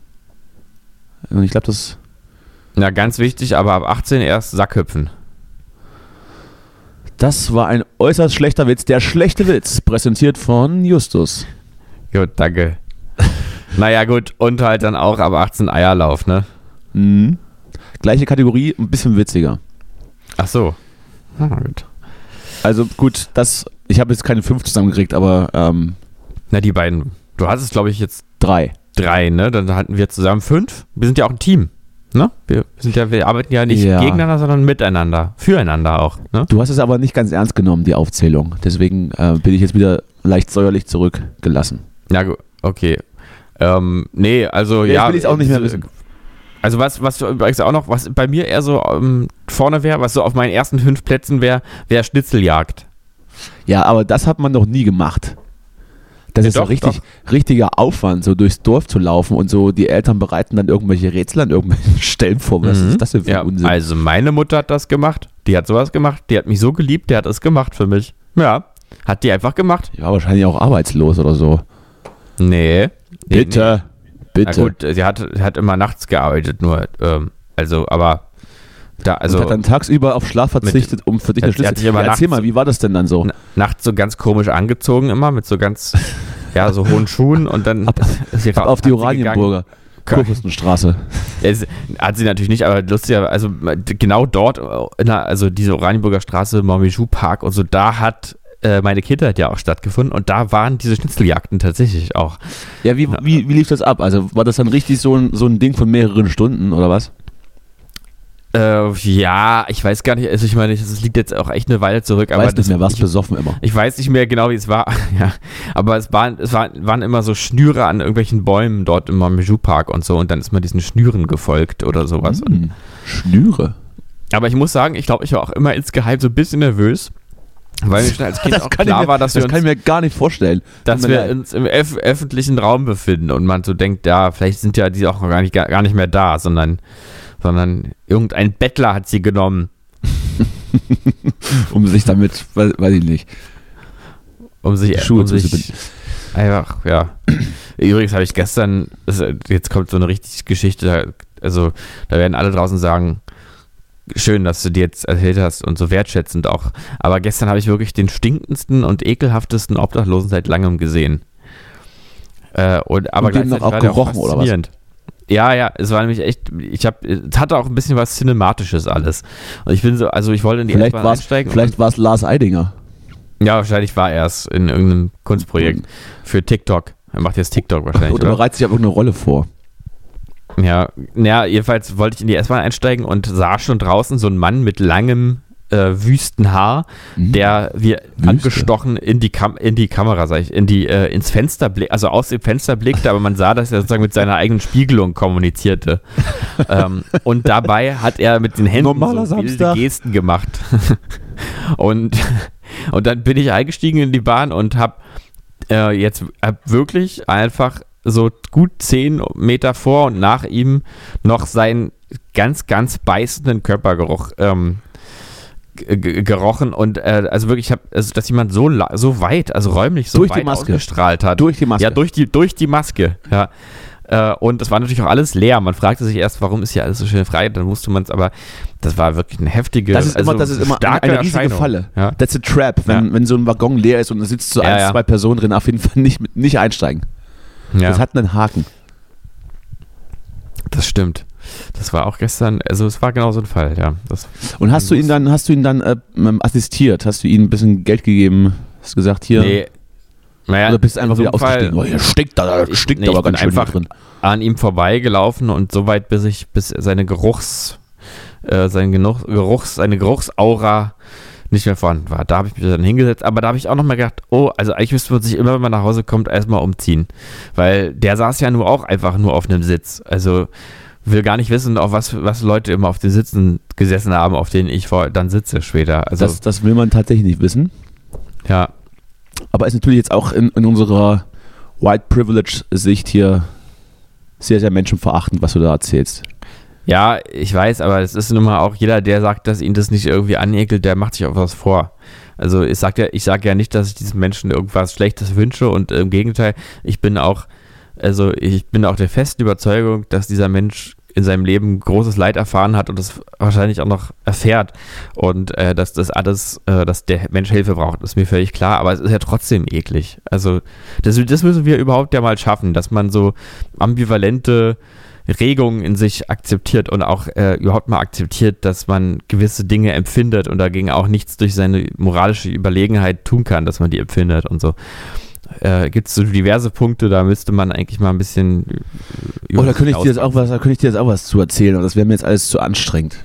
Und ich glaube, das. Ja, ganz wichtig, aber ab 18 erst Sackhüpfen. Das war ein äußerst schlechter Witz. Der schlechte Witz, präsentiert von Justus. Gut, danke. naja, gut, und halt dann auch ab 18 Eierlauf, ne? Mhm. Gleiche Kategorie, ein bisschen witziger. Ach so. Ah, gut. Also gut, das. Ich habe jetzt keine fünf zusammengekriegt, aber ähm, Na, die beiden. Du hattest, glaube ich, jetzt drei. Drei, ne? Dann hatten wir zusammen fünf. Wir sind ja auch ein Team. Ne? Wir sind ja, wir arbeiten ja nicht Ja. gegeneinander, sondern miteinander. Füreinander auch. Ne? Du hast es aber nicht ganz ernst genommen, die Aufzählung. Deswegen äh, bin ich jetzt wieder leicht säuerlich zurückgelassen. Ja, okay. Ähm, nee, also Jetzt ja. will ich's auch nicht mehr wissen. Also was, was übrigens auch noch, was bei mir eher so ähm, vorne wäre, was so auf meinen ersten fünf Plätzen wäre, wäre Schnitzeljagd. Ja, aber das hat man noch nie gemacht. Das Ja, ist so doch, richtig, richtiger Aufwand, so durchs Dorf zu laufen und so die Eltern bereiten dann irgendwelche Rätsel an irgendwelchen Stellen vor. Was Mhm. ist das denn für Ja, ein Unsinn? also meine Mutter hat das gemacht. Die hat sowas gemacht. Die hat mich so geliebt, die hat es gemacht für mich. Ja. Hat die einfach gemacht. Die war wahrscheinlich auch arbeitslos oder so. Nee. Bitte. Bitte. Na gut, sie hat, hat immer nachts gearbeitet, nur, ähm, also, aber da, also. und hat dann tagsüber auf Schlaf verzichtet, um für dich eine Schlüssel. Ja, erzähl mal, wie war das denn dann so? na- nachts so ganz komisch angezogen immer, mit so ganz, ja, so hohen Schuhen und dann Ab- sie Ab auf die. Oranienburger Kurfürstenstraße. Es hat sie natürlich nicht, aber lustiger, also genau dort, der, also diese Oranienburger Straße, Montbijou Park und so, da hat äh, meine Kindheit ja auch stattgefunden und da waren diese Schnitzeljagden tatsächlich auch. Ja, wie, wie, wie lief das ab? Also war das dann richtig so ein, so ein Ding von mehreren Stunden oder was? Äh, ja, ich weiß gar nicht, also ich meine, es liegt jetzt auch echt eine Weile zurück, aber Weiß nicht mehr, was ich, besoffen immer. ich weiß nicht mehr genau, wie es war, ja, aber es waren, es waren, waren immer so Schnüre an irgendwelchen Bäumen dort im Montbijou Park und so und dann ist man diesen Schnüren gefolgt oder sowas. Hm, Schnüre. aber ich muss sagen, ich glaube, ich war auch immer insgeheim so ein bisschen nervös, weil mir schon als Kind auch kann klar ich mir, war, dass das wir kann uns ich mir gar nicht vorstellen. dass wir uns im öff öffentlichen Raum befinden und man so denkt, ja, vielleicht sind ja die auch noch gar nicht, gar nicht mehr da, sondern, sondern irgendein Bettler hat sie genommen, um sich damit, weiß, ich nicht. um sich, Schuhe um zu sich einfach, ja. Übrigens habe ich gestern, das, jetzt kommt so eine richtige Geschichte, da- also da werden alle draußen sagen, schön, dass du dir jetzt erzählt hast und so wertschätzend auch, aber gestern habe ich wirklich den stinkendsten und ekelhaftesten Obdachlosen seit langem gesehen. Äh, und, aber Und gleichzeitig auch war der gerochen, oder was? Ja, ja, es war nämlich echt, ich habe, es hatte auch ein bisschen was Cinematisches alles. Und ich bin so, also ich wollte in die Vielleicht S-Bahn war es einsteigen. vielleicht war's Lars Eidinger. ja, wahrscheinlich war er es in irgendeinem Kunstprojekt für TikTok. Er macht jetzt TikTok wahrscheinlich, Oder oder? bereitet sich auf irgendeine Rolle vor. Ja, naja, jedenfalls wollte ich in die S-Bahn einsteigen und sah schon draußen so einen Mann mit langem, äh, wüsten Haar, Mhm. der wie Wüste. angestochen in die, Kam in die Kamera, sag ich, in die, äh, ins Fenster blickte, also aus dem Fenster blickte, aber man sah, dass er sozusagen mit seiner eigenen Spiegelung kommunizierte. ähm, und dabei hat er mit den Händen Normaler so wilde. Gesten gemacht. und, und dann bin ich eingestiegen in die Bahn und hab äh, jetzt hab wirklich einfach so gut zehn Meter vor und nach ihm noch seinen ganz, ganz beißenden Körpergeruch ähm, gerochen und äh, also wirklich, ich habe, also, dass jemand so, so weit, also räumlich so Durch die weit Maske. ausgestrahlt hat. Durch die Maske. Ja, durch die, durch die Maske, ja. Äh, Und das war natürlich auch alles leer. Man fragte sich erst, warum ist hier alles so schön frei? Dann wusste man es, aber das war wirklich eine heftige, Das ist also immer, das ist immer eine, eine riesige. Falle. Ja. That's a trap, wenn, Ja. wenn so ein Waggon leer ist und da sitzt so Ja, ein, ja. zwei Personen drin, auf jeden Fall nicht, nicht einsteigen. Das hat einen Haken. Das stimmt. Das war auch gestern, also es war genau so ein Fall, ja. Das, Und hast du ihn dann, hast du ihn dann äh, ähm, assistiert? Hast du ihm ein bisschen Geld gegeben? Hast gesagt, hier? nee. Naja, oder bist du einfach in so wieder ausgestiegen? Oh, hier stinkt da, Ich- stinkt nee, aber ganz schön einfach- drin. an ihm vorbeigelaufen und so weit, bis ich, bis seine Geruchs, äh, sein Genuch, Geruchs, seine Geruchsaura nicht mehr vorhanden war. Da habe ich mich dann hingesetzt, aber da habe ich auch nochmal gedacht, oh, also eigentlich müsste man sich immer, wenn man nach Hause kommt, erstmal umziehen. Weil der saß ja nur auch einfach nur auf einem Sitz. Also will gar nicht wissen, auf was, was Leute immer auf den Sitzen gesessen haben, auf denen ich vor, dann sitze später. Also, Das, das will man tatsächlich nicht wissen. ja. Aber ist natürlich jetzt auch in, in unserer White Privilege-Sicht hier sehr, sehr menschenverachtend, was du da erzählst. Ja, ich weiß, aber es ist nun mal auch jeder, der sagt, dass ihn das nicht irgendwie anekelt, der macht sich auch was vor. Also ich sage ja, ich sag ja nicht, dass ich diesen Menschen irgendwas Schlechtes wünsche und im Gegenteil, ich bin auch, also ich bin auch der festen Überzeugung, dass dieser Mensch in seinem Leben großes Leid erfahren hat und das wahrscheinlich auch noch erfährt und äh, dass das alles, äh, dass der Mensch Hilfe braucht, ist mir völlig klar, aber es ist ja trotzdem eklig. Also das, das müssen wir überhaupt ja mal schaffen, dass man so ambivalente Regungen in sich akzeptiert und auch äh, überhaupt mal akzeptiert, dass man gewisse Dinge empfindet und dagegen auch nichts durch seine moralische Überlegenheit tun kann, dass man die empfindet und so. Äh, Gibt es so diverse Punkte, da müsste man eigentlich mal ein bisschen. äh, Oh, könnte ich dir jetzt auch was, da könnte ich dir jetzt auch was zu erzählen, aber das wäre mir jetzt alles zu anstrengend.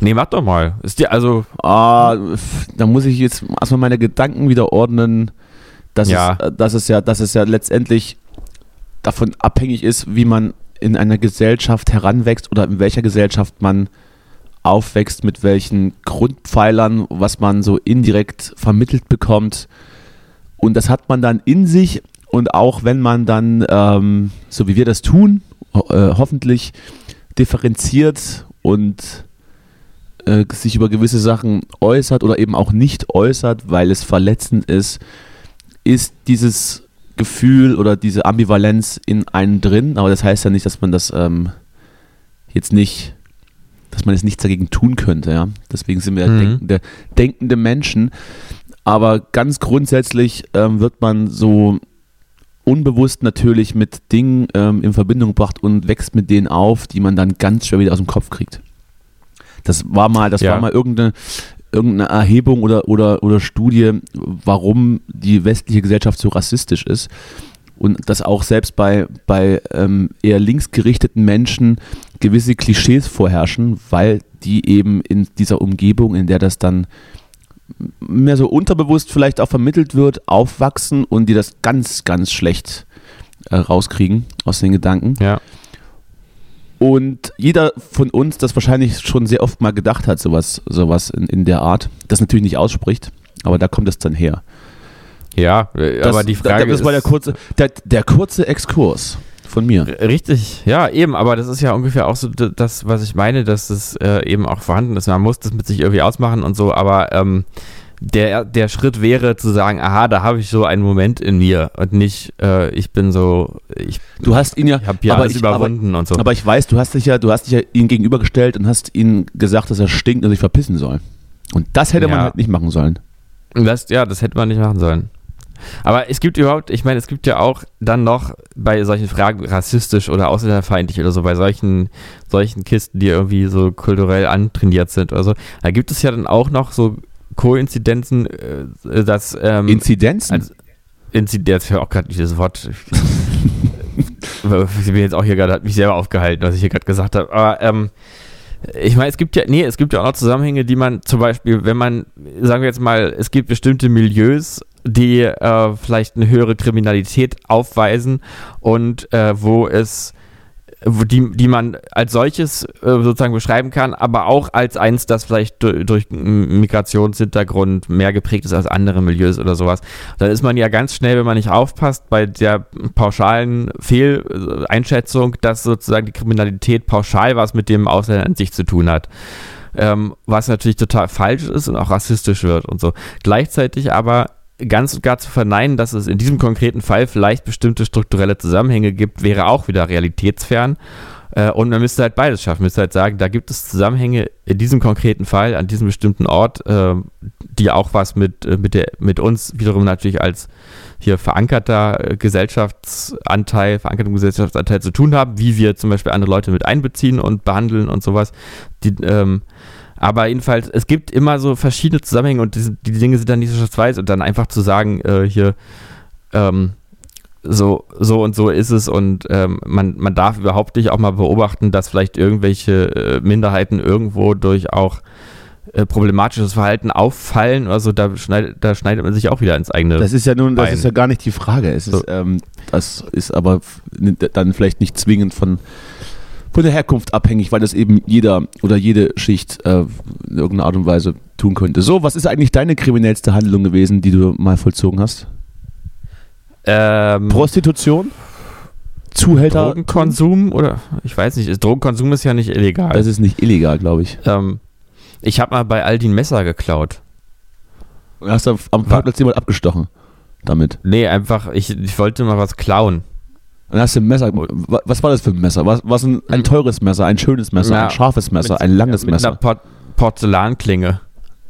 Nee, mach doch mal. Ist dir also. Ah, da muss ich jetzt erstmal meine Gedanken wieder ordnen, dass, Ja. es, äh, dass, es ja, dass es ja letztendlich davon abhängig ist, wie man in einer Gesellschaft heranwächst oder in welcher Gesellschaft man aufwächst, mit welchen Grundpfeilern, was man so indirekt vermittelt bekommt. Und das hat man dann in sich und auch wenn man dann, ähm, so wie wir das tun, ho äh, hoffentlich differenziert und äh, sich über gewisse Sachen äußert oder eben auch nicht äußert, weil es verletzend ist, ist dieses Gefühl oder diese Ambivalenz in einem drin. Aber das heißt ja nicht, dass man das ähm, jetzt nicht, dass man jetzt nichts dagegen tun könnte. Ja? Deswegen sind wir Mhm. denkende, denkende Menschen. Aber ganz grundsätzlich ähm, wird man so unbewusst natürlich mit Dingen ähm, in Verbindung gebracht und wächst mit denen auf, die man dann ganz schwer wieder aus dem Kopf kriegt. Das war mal, das Ja. war mal irgendeine, irgendeine Erhebung oder, oder, oder Studie, warum die westliche Gesellschaft so rassistisch ist. Und dass auch selbst bei, bei ähm, eher linksgerichteten Menschen gewisse Klischees vorherrschen, weil die eben in dieser Umgebung, in der das dann mehr so unterbewusst vielleicht auch vermittelt wird, aufwachsen und die das ganz, ganz schlecht äh, rauskriegen aus den Gedanken. Ja. Und jeder von uns das wahrscheinlich schon sehr oft mal gedacht hat, sowas, sowas in, in der Art, das natürlich nicht ausspricht, aber da kommt es dann her. Ja, äh, Das, aber die Frage das war der ist, kurze, der, der kurze Exkurs von mir. Richtig, ja, eben, aber das ist ja ungefähr auch so das, was ich meine, dass es äh, eben auch vorhanden ist. Man muss das mit sich irgendwie ausmachen und so, aber ähm, der, der Schritt wäre zu sagen, aha, da habe ich so einen Moment in mir und nicht, äh, ich bin so, ich, Du hast ihn ja, ich habe hier aber alles ich- aber- überwunden und so. aber ich weiß, du hast dich ja, du hast dich ja ihm gegenübergestellt und hast ihm gesagt, dass er stinkt und sich verpissen soll. Und das hätte man Ja. halt nicht machen sollen. Das, ja, das hätte man nicht machen sollen. Aber es gibt überhaupt, ich meine, es gibt ja auch dann noch bei solchen Fragen rassistisch oder ausländerfeindlich oder so, bei solchen, solchen Kisten, die irgendwie so kulturell antrainiert sind oder so, da gibt es ja dann auch noch so Koinzidenzen, äh, dass ähm, Inzidenzen? also, Inzidenz, ich höre auch gerade nicht das Wort. ich bin jetzt auch hier gerade, hat mich selber aufgehalten, was ich hier gerade gesagt habe. Aber ähm, ich meine, es gibt ja, nee, es gibt ja auch noch Zusammenhänge, die man zum Beispiel, wenn man, sagen wir jetzt mal, es gibt bestimmte Milieus, die äh, vielleicht eine höhere Kriminalität aufweisen und äh, wo es die, die man als solches äh, sozusagen beschreiben kann, aber auch als eins, das vielleicht durch, durch Migrationshintergrund mehr geprägt ist als andere Milieus oder sowas. Dann ist man ja ganz schnell, wenn man nicht aufpasst, bei der pauschalen Fehleinschätzung, dass sozusagen die Kriminalität pauschal was mit dem Ausländer an sich zu tun hat. Ähm, was natürlich total falsch ist und auch rassistisch wird und so. Gleichzeitig aber ganz und gar zu verneinen, dass es in diesem konkreten Fall vielleicht bestimmte strukturelle Zusammenhänge gibt, wäre auch wieder realitätsfern. Äh, Und man müsste halt beides schaffen. Man müsste halt sagen, da gibt es Zusammenhänge in diesem konkreten Fall, an diesem bestimmten Ort, äh, die auch was mit, äh, mit, der, mit uns wiederum natürlich als hier verankerter Gesellschaftsanteil, verankertem Gesellschaftsanteil zu tun haben, wie wir zum Beispiel andere Leute mit einbeziehen und behandeln und sowas. Die, ähm, aber jedenfalls, es gibt immer so verschiedene Zusammenhänge und die, die Dinge sind dann nicht so schwarz-weiß und dann einfach zu sagen, äh, hier, ähm, so, so und so ist es und ähm, man, man darf überhaupt nicht auch mal beobachten, dass vielleicht irgendwelche äh, Minderheiten irgendwo durch auch äh, problematisches Verhalten auffallen. Also da schneidet, da schneidet man sich auch wieder ins eigene. Das ist ja nun, das Bein. ist ja gar nicht die Frage. Es ist, So. ähm, das ist aber dann vielleicht nicht zwingend von, von der Herkunft abhängig, weil das eben jeder oder jede Schicht äh, in irgendeiner Art und Weise tun könnte. So, was ist eigentlich deine kriminellste Handlung gewesen, die du mal vollzogen hast? ähm, Prostitution? Zuhälter? Drogenkonsum oder ich weiß nicht, ist, Drogenkonsum ist ja nicht illegal. Das ist nicht illegal, glaube ich. ähm, ich habe mal bei Aldi ein Messer geklaut. Du hast am am Parkplatz jemand abgestochen damit. Nee, einfach, ich, ich wollte mal was klauen. Dann hast du ein Messer. wa- Was war das für ein Messer? Was, was ein, ein teures Messer, ein schönes Messer, Ja, ein scharfes Messer, mit- ein langes mit Messer? einer Por Porzellanklinge.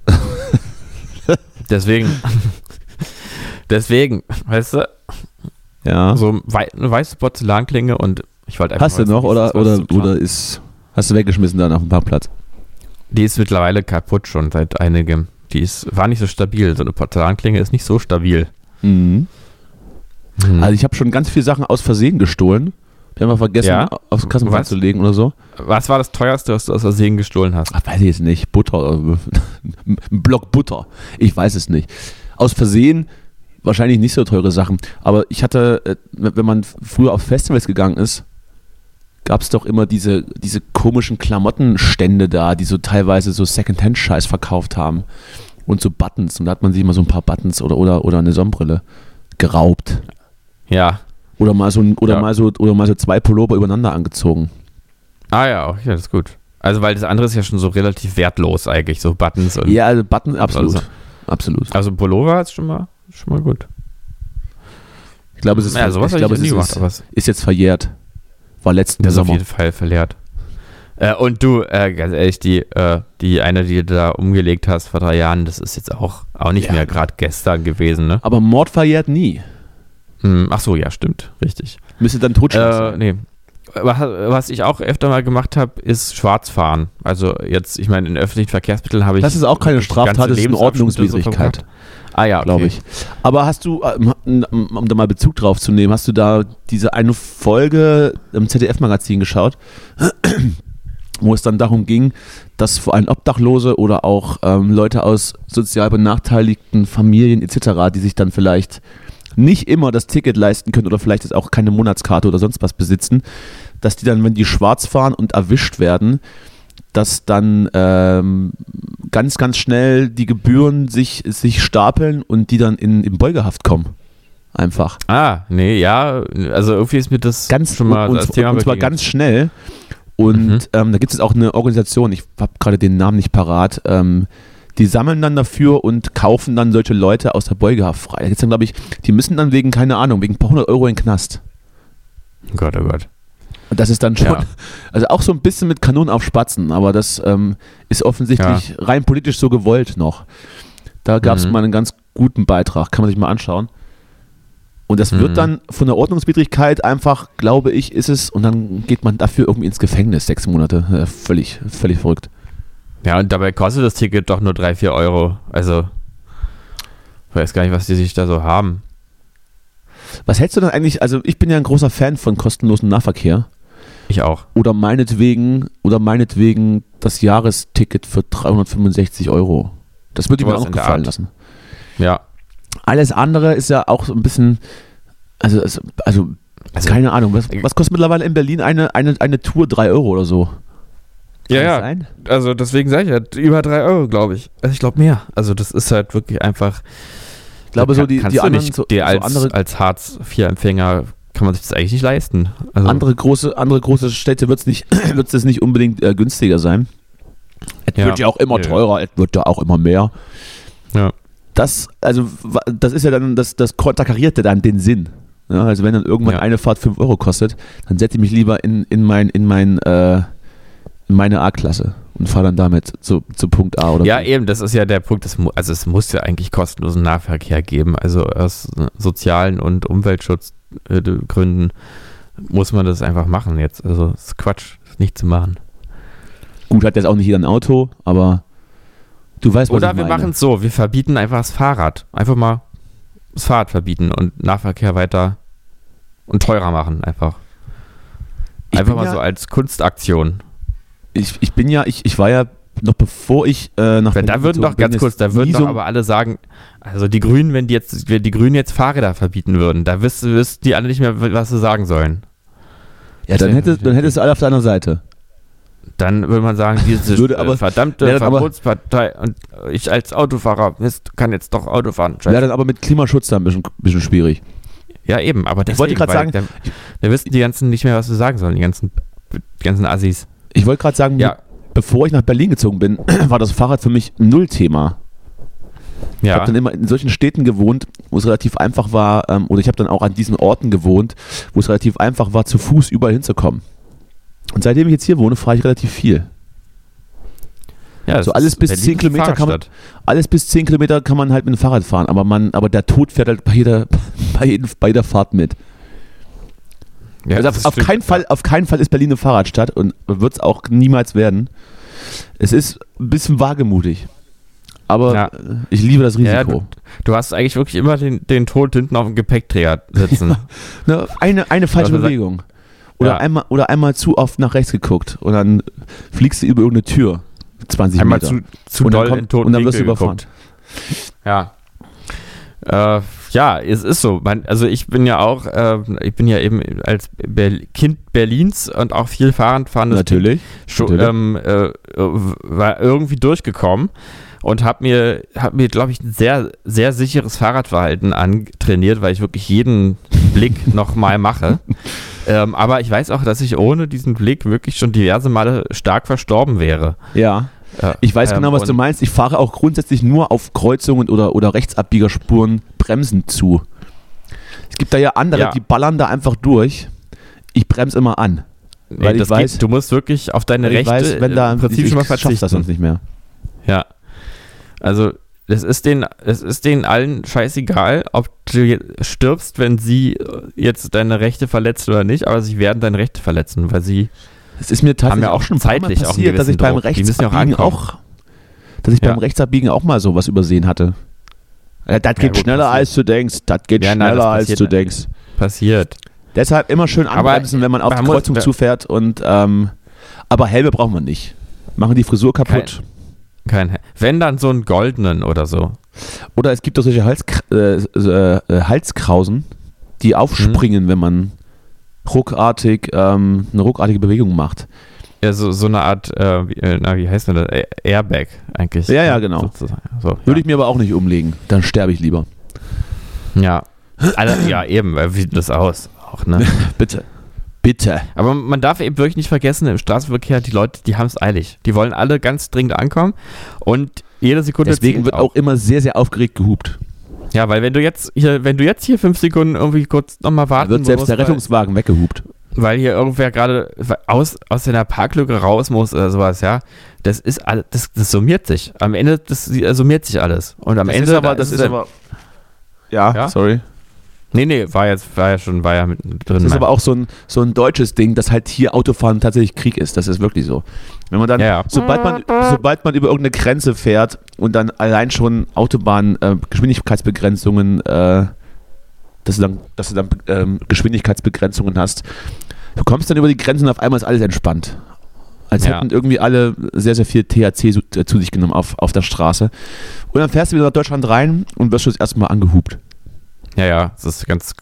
Deswegen. Deswegen, weißt du, Ja. so wei eine weiße Porzellanklinge und ich wollte einfach Hast du noch oder, oder, oder ist. Hast du weggeschmissen dann auf dem Parkplatz? Die ist mittlerweile kaputt schon seit einigem. Die ist, war nicht so stabil. So eine Porzellanklinge ist nicht so stabil. Mhm. Hm. Also ich habe schon ganz viele Sachen aus Versehen gestohlen. Wir haben mal vergessen, Ja? aufs Kassenband zu legen oder so. was war das teuerste, was du aus Versehen gestohlen hast? Ach, weiß ich jetzt nicht. Butter. ein Block Butter. Ich weiß es nicht. Aus Versehen wahrscheinlich nicht so teure Sachen. Aber ich hatte, äh, wenn man früher auf Festivals gegangen ist, gab es doch immer diese, diese komischen Klamottenstände da, die so teilweise so Secondhand-Scheiß verkauft haben. Und so Buttons. Und da hat man sich immer so ein paar Buttons oder, oder, oder eine Sonnenbrille geraubt. Ja. Oder mal so ein, oder Ja. mal so oder mal so zwei Pullover übereinander angezogen. Ah ja, auch, ja, das ist gut. Also, weil das andere ist ja schon so relativ wertlos eigentlich, so Buttons und. Ja, also Button, absolut. Also- absolut. Also, Pullover ist schon mal, schon mal gut. Ich glaube, es ist, ja, ich glaube, ich es ist, gemacht, es ist jetzt verjährt. War letzten ist auf Sommer. jeden Fall verleert. Äh, und du, äh, ganz ehrlich, die, äh, die eine, die du da umgelegt hast vor drei Jahren, das ist jetzt auch, auch nicht Ja. mehr gerade gestern gewesen, ne? Aber Mord verjährt nie. Hm, ach so, ja, stimmt, richtig. Müsste dann Totschlag Äh, sein. nee. Was, ich auch öfter mal gemacht habe, ist Schwarzfahren. Also jetzt, ich meine, in öffentlichen Verkehrsmitteln habe ich. Das ist auch keine Straftat, das ist eine Ordnungswidrigkeit. verkackt. Ah ja, okay. glaube ich. Aber hast du, ähm, um da mal Bezug drauf zu nehmen, hast du da diese eine Folge im ZDF-Magazin geschaut, wo es dann darum ging, dass vor allem Obdachlose oder auch ähm, Leute aus sozial benachteiligten Familien etc., die sich dann vielleicht nicht immer das Ticket leisten können oder vielleicht jetzt auch keine Monatskarte oder sonst was besitzen, dass die dann, wenn die schwarz fahren und erwischt werden, dass dann ähm, ganz, ganz schnell die Gebühren sich, sich stapeln und die dann in, in Beugehaft kommen. Einfach. Ah, nee, ja, also irgendwie ist mir das Ganz, schon mal und, das und, Thema und zwar ganz schnell. Und Mhm. ähm, da gibt es auch eine Organisation, ich habe gerade den Namen nicht parat, ähm, die sammeln dann dafür und kaufen dann solche Leute aus der Beugehaft frei. Da gibt's dann, glaube ich, die müssen dann wegen, keine Ahnung, wegen ein paar hundert Euro in den Knast. Oh Gott, oh Gott. Und das ist dann schon, Ja. also auch so ein bisschen mit Kanonen auf Spatzen, aber das ähm, ist offensichtlich rein politisch so gewollt noch. Da gab es Mhm. mal einen ganz guten Beitrag, kann man sich mal anschauen. Und das wird Mhm. dann von der Ordnungswidrigkeit einfach, glaube ich, ist es, und dann geht man dafür irgendwie ins Gefängnis, sechs Monate. Völlig, völlig verrückt. Ja, und dabei kostet das Ticket doch nur 3, 4 Euro. Also, ich weiß gar nicht, was die sich da so haben. Was hältst du denn eigentlich, also ich bin ja ein großer Fan von kostenlosem Nahverkehr. Ich auch. Oder meinetwegen, oder meinetwegen das Jahresticket für 365 Euro. Das würde ich mir auch noch gefallen lassen. Ja. Alles andere ist ja auch so ein bisschen, also, es- also, Also- keine Ahnung, was, was kostet mittlerweile in Berlin eine, eine, eine Tour? Drei Euro oder so? Ja, ja. sein? Also deswegen sage ich ja, über 3 Euro, glaube ich. Also ich glaube mehr. Also das ist halt wirklich einfach. Ich glaube, so die, kannst die anderen, nicht, so, dir so als, andere, als Hartz-IV-Empfänger kann man sich das eigentlich nicht leisten. Also, andere, große, andere große Städte wird es nicht, wird's das nicht unbedingt äh, günstiger sein. Es Ja. wird ja auch immer Nö. teurer, es wird ja auch immer mehr. Ja. Das, also, das ist ja dann, das, das konterkariert ja dann den Sinn. Ja, also wenn dann irgendwann Ja. eine Fahrt 5 Euro kostet, dann setze ich mich lieber in, in, mein, in, mein, äh, meine A-Klasse und fahre dann damit zu, zu Punkt A oder Ja, eben, das ist ja der Punkt. Das, also es muss ja eigentlich kostenlosen Nahverkehr geben. Also aus sozialen und Umweltschutzgründen muss man das einfach machen jetzt. Also das ist Quatsch, das ist nicht zu machen. Gut, hat jetzt auch nicht jeder ein Auto, aber du weißt, was Oder wir machen es so, wir verbieten einfach das Fahrrad. Einfach mal das Fahrrad verbieten und Nahverkehr weiter und teurer machen einfach. Einfach mal ja- so als Kunstaktion. Ich, ich bin ja, ich, ich war ja noch bevor ich äh, nach da würden doch, ganz kurz, da würden doch aber alle sagen, also die Grünen, wenn die jetzt, wenn die Grünen jetzt Fahrräder verbieten würden, da wüssten, wüssten die alle nicht mehr, was sie sagen sollen. Ja, dann hättest, dann hättest du alle auf deiner Seite. Dann würde man sagen, diese Würde aber- verdammte Verbotspartei und ich als Autofahrer Mist, kann jetzt doch Auto fahren. Wäre dann aber mit Klimaschutz dann ein bisschen, bisschen schwierig. Ja, eben, aber deswegen, wollte gerade sagen- da, da wissen die ganzen nicht mehr, was sie sagen sollen, die ganzen, die ganzen Assis. Ich wollte gerade sagen, Ja, bevor ich nach Berlin gezogen bin, war das Fahrrad für mich null Thema. Ich ja. habe dann immer in solchen Städten gewohnt, wo es relativ einfach war, ähm, oder ich habe dann auch an diesen Orten gewohnt, wo es relativ einfach war, zu Fuß überall hinzukommen. Und seitdem ich jetzt hier wohne, fahre ich relativ viel. ja das so alles ist bis Berlin 10 Kilometer kann man-. Alles bis 10 Kilometer kann man halt mit dem Fahrrad fahren, aber man, aber der Tod fährt halt bei jeder, bei, jeden, bei jeder Fahrt mit. Ja, also auf, auf, stimmt. keinen Fall, auf keinen Fall ist Berlin eine Fahrradstadt und wird es auch niemals werden. Es ist ein bisschen wagemutig. Aber Ja. ich liebe das Risiko. Du hast eigentlich wirklich immer den, den Tod hinten auf dem Gepäckträger sitzen. Ne, eine, eine falsche Bewegung. Oder, Ja. einmal, oder einmal zu oft nach rechts geguckt und dann fliegst du über irgendeine Tür. 20 Einmal Meter. zu, zu und dann, doll in kommt, toten und dann wirst du überfahren. Ja. Äh, ja, es ist so. Man, also ich bin ja auch, äh, ich bin ja eben als Ber Kind Berlins und auch viel fahrend fahrendes Natürlich. schon, Natürlich. ähm, äh, war irgendwie durchgekommen und habe mir, hab mir glaube ich, ein sehr, sehr sicheres Fahrradverhalten antrainiert, weil ich wirklich jeden Blick nochmal mache. Ähm, aber ich weiß auch, dass ich ohne diesen Blick wirklich schon diverse Male stark verstorben wäre. Ja. Ja, Ich weiß ähm, genau, was du meinst. Ich fahre auch grundsätzlich nur auf Kreuzungen oder, oder Rechtsabbiegerspuren bremsen zu. Es gibt da ja andere, Ja. die ballern da einfach durch. Ich bremse immer an. Nee, weil ich das weiß- geht, du musst wirklich auf deine Rechte weiß, wenn da im Prinzip schon mal verzichten. das sonst nicht mehr. Ja. Also, das ist den, es ist denen allen scheißegal, ob du stirbst, wenn sie äh, jetzt deine Rechte verletzen oder nicht, aber sie werden deine Rechte verletzen, weil sie. Es ist mir tatsächlich auch auch schon zeitlich auch passiert, dass ich beim Druck. Auch Rechtsabbiegen ankommen. auch, dass ich Ja. beim Rechtsabbiegen auch mal sowas übersehen hatte. Das geht gut, schneller passiert. als du denkst. Das geht Ja, nein, das schneller als passiert du denkst. Passiert. Deshalb immer schön anbremsen, wenn man auf man die muss- Kreuzung zufährt. Und, ähm, aber Helme brauchen wir nicht. Machen die Frisur kaputt. Kein, wenn dann so einen goldenen oder so. Oder es gibt auch solche Hals, äh, äh, äh, Halskrausen, die aufspringen, wenn man ruckartig ähm, eine ruckartige Bewegung macht. Ja, so, so eine Art, äh, wie, äh, na, wie heißt denn das? Airbag eigentlich. Ja, ja, genau. Sozusagen. So, Würde ich mir aber auch nicht umlegen. Dann sterbe ich lieber. ja. Alle, ja, eben, weil wie sieht das aus? Auch, ne? Bitte. Bitte. Aber man darf eben wirklich nicht vergessen, im Straßenverkehr, die Leute, die haben es eilig. Die wollen alle ganz dringend ankommen und jede Sekunde Deswegen wird auch immer sehr, sehr aufgeregt gehupt. Ja, weil wenn du jetzt hier, wenn du jetzt hier fünf Sekunden irgendwie kurz nochmal Da warten wird selbst der musst, Rettungswagen weggehupt. weil, weil hier irgendwer gerade aus, aus seiner Parklücke raus muss oder sowas, ja, das ist alles, das, das summiert sich. Am Ende, das summiert sich alles. Und am Ende, da das ist dann- aber. Ja, Ja? sorry. Nee, nee, war jetzt, war ja schon, war ja mit drin. Das ist aber auch so ein, so ein deutsches Ding, dass halt hier Autofahren tatsächlich Krieg ist. Das ist wirklich so. Wenn man dann, Ja, sobald man, sobald man über irgendeine Grenze fährt und dann allein schon Autobahn äh, Geschwindigkeitsbegrenzungen, äh, dass du dann, dass du dann ähm, Geschwindigkeitsbegrenzungen hast, du kommst dann über die Grenzen und auf einmal ist alles entspannt. Als Ja. hätten irgendwie alle sehr, sehr viel THC zu, äh, zu sich genommen auf, auf der Straße. Und dann fährst du wieder nach Deutschland rein und wirst du das erste Mal angehupt. Ja, ja, das ist ganz.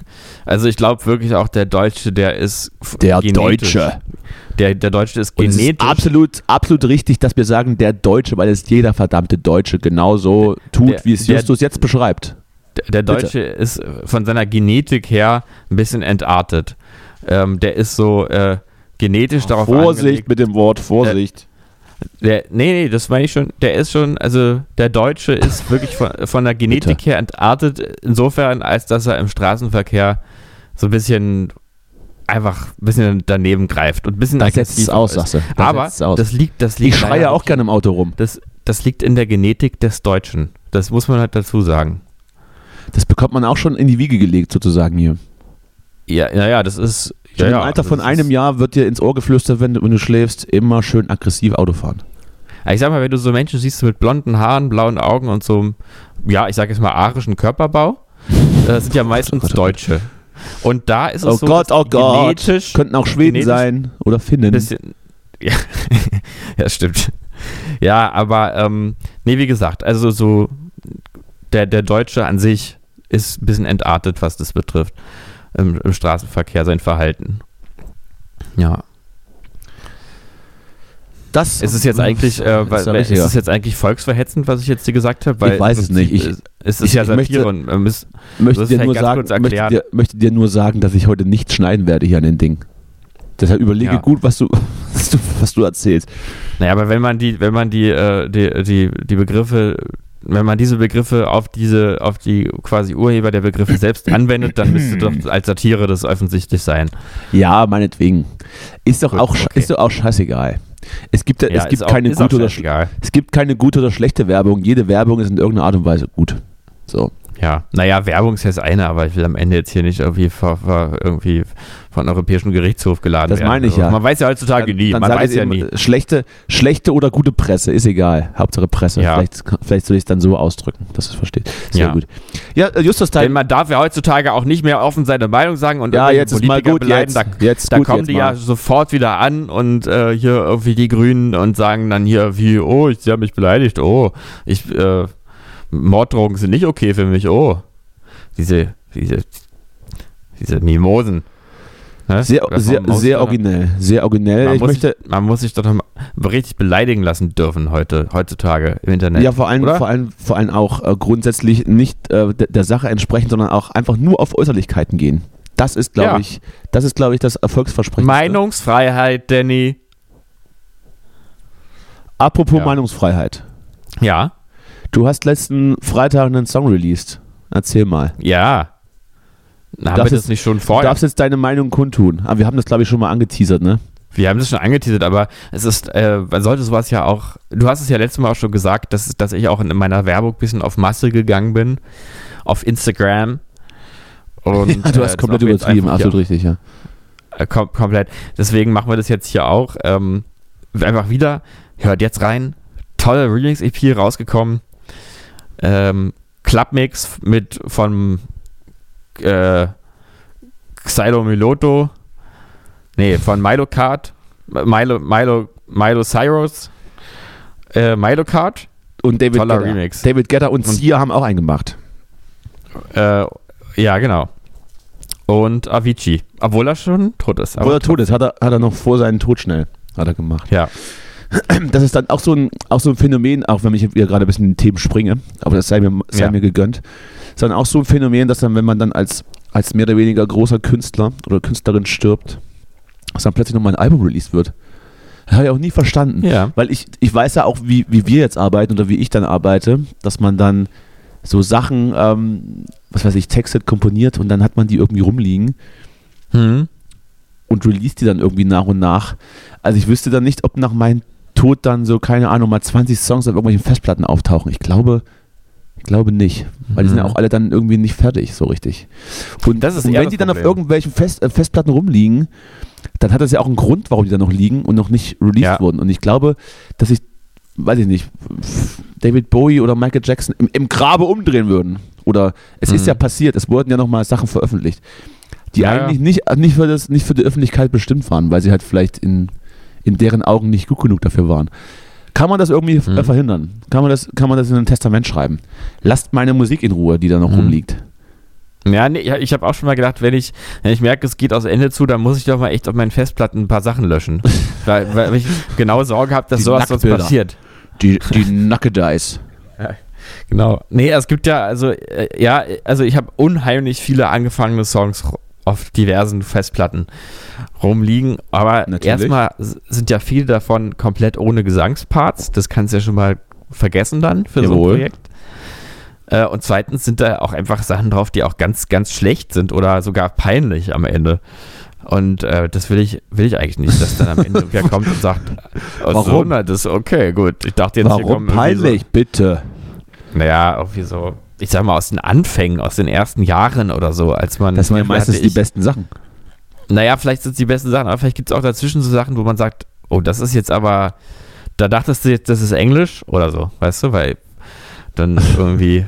Also ich glaube wirklich auch der Deutsche, der ist Der genetisch- Deutsche. Der, der Deutsche ist Und es ist genetisch. absolut, absolut richtig, dass wir sagen, der Deutsche, weil es jeder verdammte Deutsche genauso tut, Der- wie es der- Justus jetzt beschreibt. Der, der Bitte. Deutsche ist von seiner Genetik her ein bisschen entartet. Ähm, der ist so äh, genetisch darauf Vorsicht angelegt. mit dem Wort, Vorsicht. Der, nee, nee, das meine ich schon. Der ist schon, also der Deutsche ist wirklich von, von der Genetik her entartet, insofern, als dass er im Straßenverkehr so ein bisschen einfach ein bisschen daneben greift und ein bisschen Da setzt es aus, sagst du. Da Aber aus. das liegt, das liegt ich schreie auch gerne im Auto rum. Das, das liegt in der Genetik des Deutschen. Das muss man halt dazu sagen. Das bekommt man auch schon in die Wiege gelegt, sozusagen hier. Ja, ja, ja, das ist. Ja, im ja, Alter von einem Jahr wird dir ins Ohr geflüstert, wenn du, wenn du schläfst, immer schön aggressiv Auto fahren. Ich sag mal, wenn du so Menschen siehst mit blonden Haaren, blauen Augen und so, einem, ja, ich sag jetzt mal arischen Körperbau, das sind ja meistens oh Gott. Deutsche. Und da ist es Oh so, Gott, oh Gott. Könnten auch Schweden sein oder Finnen. bisschen. Ja, ja, stimmt. Ja, aber ähm, nee, wie gesagt, also so der, der Deutsche an sich ist ein bisschen entartet, was das betrifft, im, im Straßenverkehr, sein Verhalten. Ja. Das Ist es jetzt eigentlich, äh, ist ja ist es jetzt eigentlich volksverhetzend, was ich jetzt dir gesagt habe? Weil Ich weiß es nicht. Ich- ist, ist es ich- ja ich möchte- und äh, müsst, möchte dir, vielleicht nur sagen, möchte, dir, möchte dir nur sagen, dass ich heute nicht schneiden werde hier an den Ding. Deshalb überlege Ja. gut, was du, was du, was du erzählst. Naja, aber wenn man die, wenn man die, äh, die, die, die Begriffe, wenn man diese Begriffe auf diese, auf die quasi Urheber der Begriffe selbst anwendet, dann müsste doch als Satire das offensichtlich sein. Ja, meinetwegen. Ist doch, Gut, auch, okay. ist doch auch scheißegal. Es gibt, ja, es gibt auch- keine gute oder, es gibt keine gute oder schlechte Werbung. Jede Werbung ist in irgendeiner Art und Weise gut. So. Ja, naja, Werbung ist jetzt eine, aber ich will am Ende jetzt hier nicht irgendwie, irgendwie von Europäischen Gerichtshof geladen Das werden. meine ich Also, ja. Man weiß ja heutzutage nie, man sag weiß ja nie. Schlechte, schlechte oder gute Presse, ist egal. Hauptsache Presse. Ja. Vielleicht, vielleicht soll ich es dann so ausdrücken, dass es versteht. Sehr Ja. gut. Ja, äh, Justus Denn Teil. man darf ja heutzutage auch nicht mehr offen seine Meinung sagen und Ja, jetzt ist mal Politiker gut. beleidigen. Jetzt, Da, jetzt da gut, kommen jetzt die mal. ja sofort wieder an und äh, hier irgendwie die Grünen und sagen dann hier wie, oh, ich, sie haben mich beleidigt, oh, ich, äh, Morddrogen sind nicht okay für mich, oh. Diese, diese, diese Mimosen. Ne? Sehr, sehr, sehr originell. Sehr originell. Man Ich muss, möchte, sich, man muss sich doch noch mal richtig beleidigen lassen dürfen heute, heutzutage im Internet. Ja, vor allem, oder? vor allem, vor allem auch äh, grundsätzlich nicht äh, der, der Sache entsprechen, sondern auch einfach nur auf Äußerlichkeiten gehen. Das ist, glaube Ja. ich, das ist, glaube ich, das Erfolgsversprechen. Meinungsfreiheit, Danny. Apropos Ja. Meinungsfreiheit. Ja, Du hast letzten Freitag einen Song released. Erzähl mal. ja. Haben Darfst wir das nicht schon Du vorher? darfst jetzt deine Meinung kundtun. Aber wir haben das, glaube ich, schon mal angeteasert, ne? Wir haben das schon angeteasert, aber es ist, äh, man sollte sowas ja auch, du hast es ja letztes Mal auch schon gesagt, dass, dass ich auch in meiner Werbung ein bisschen auf Masse gegangen bin, auf Instagram. Und, Ja, du äh, hast das komplett übertrieben, absolut richtig, ja. Äh, kom komplett. Deswegen machen wir das jetzt hier auch. Ähm, einfach wieder. Hört jetzt rein. Tolle Remix-EP rausgekommen. Ähm, Clubmix mit von äh, Xylo Miloto. Nee, von Milo Kart. Milo, Milo, Milo Cyrus. Äh, Milo Kart. Und David Toller Guetta. Remix. David Guetta und Und- Sia haben auch einen gemacht. Äh, ja, genau. Und Avicii. Obwohl er schon tot ist. Obwohl er tot ist, hat er, hat er noch vor seinen Tod schnell hat er gemacht. Ja. Das ist dann auch so ein, auch so ein Phänomen, auch wenn ich wieder gerade ein bisschen in Themen springe, aber das sei mir, sei Ja. mir gegönnt, sondern auch so ein Phänomen, dass dann, wenn man dann als, als mehr oder weniger großer Künstler oder Künstlerin stirbt, dass dann plötzlich nochmal ein Album released wird. Das habe ich auch nie verstanden. Ja. Weil ich, ich weiß ja auch, wie, wie wir jetzt arbeiten oder wie ich dann arbeite, dass man dann so Sachen, ähm, was weiß ich, textet, komponiert und dann hat man die irgendwie rumliegen Hm. und release die dann irgendwie nach und nach. Also ich wüsste dann nicht, ob nach meinem Tod dann so, keine Ahnung, mal 20 Songs auf irgendwelchen Festplatten auftauchen. Ich glaube, ich glaube nicht. Weil die sind ja Mhm. auch alle dann irgendwie nicht fertig, so richtig. Und, Das ist und wenn die dann auf irgendwelchen Fest, äh, Festplatten rumliegen, dann hat das ja auch einen Grund, warum die da noch liegen und noch nicht released Ja. wurden. Und ich glaube, dass ich, weiß ich nicht, David Bowie oder Michael Jackson im, im Grabe umdrehen würden. Oder es ist Mhm. ja passiert, es wurden ja nochmal Sachen veröffentlicht, die ja. eigentlich nicht, nicht, für das, nicht für die Öffentlichkeit bestimmt waren, weil sie halt vielleicht in, in deren Augen nicht gut genug dafür waren. Kann man das irgendwie Mhm. äh, verhindern? Kann man, das, kann man das in ein Testament schreiben? Lasst meine Musik in Ruhe, die da noch Mhm. rumliegt. Ja, nee, ja, ich habe auch schon mal gedacht, wenn ich, wenn ich merke, es geht aus Ende zu, dann muss ich doch mal echt auf meinen Festplatten ein paar Sachen löschen. weil, weil ich genau Sorge habe, dass Die sowas sonst passiert. Die, die Nacke-Dice. Genau. Nee, es gibt ja, also, äh, ja, also ich habe unheimlich viele angefangene Songs auf diversen Festplatten rumliegen, aber Natürlich. erstmal sind ja viele davon komplett ohne Gesangsparts. Das kannst du ja schon mal vergessen dann für so Jawohl. ein Projekt. Äh, und zweitens sind da auch einfach Sachen drauf, die auch ganz, ganz schlecht sind oder sogar peinlich am Ende. Und äh, das will ich, will ich eigentlich nicht, dass dann am Ende wer kommt und sagt, oh, so, Warum? na, das okay, gut. Ich dachte jetzt, Warum kommen irgendwie so- peinlich, bitte? naja, irgendwie so, ich sag mal, aus den Anfängen, aus den ersten Jahren oder so, als man. Das Beispiel meistens hatte die ich- besten Sachen. Naja, vielleicht sind es die besten Sachen, aber vielleicht gibt es auch dazwischen so Sachen, wo man sagt, oh, das ist jetzt aber, da dachtest du jetzt, das ist Englisch oder so, weißt du, weil dann irgendwie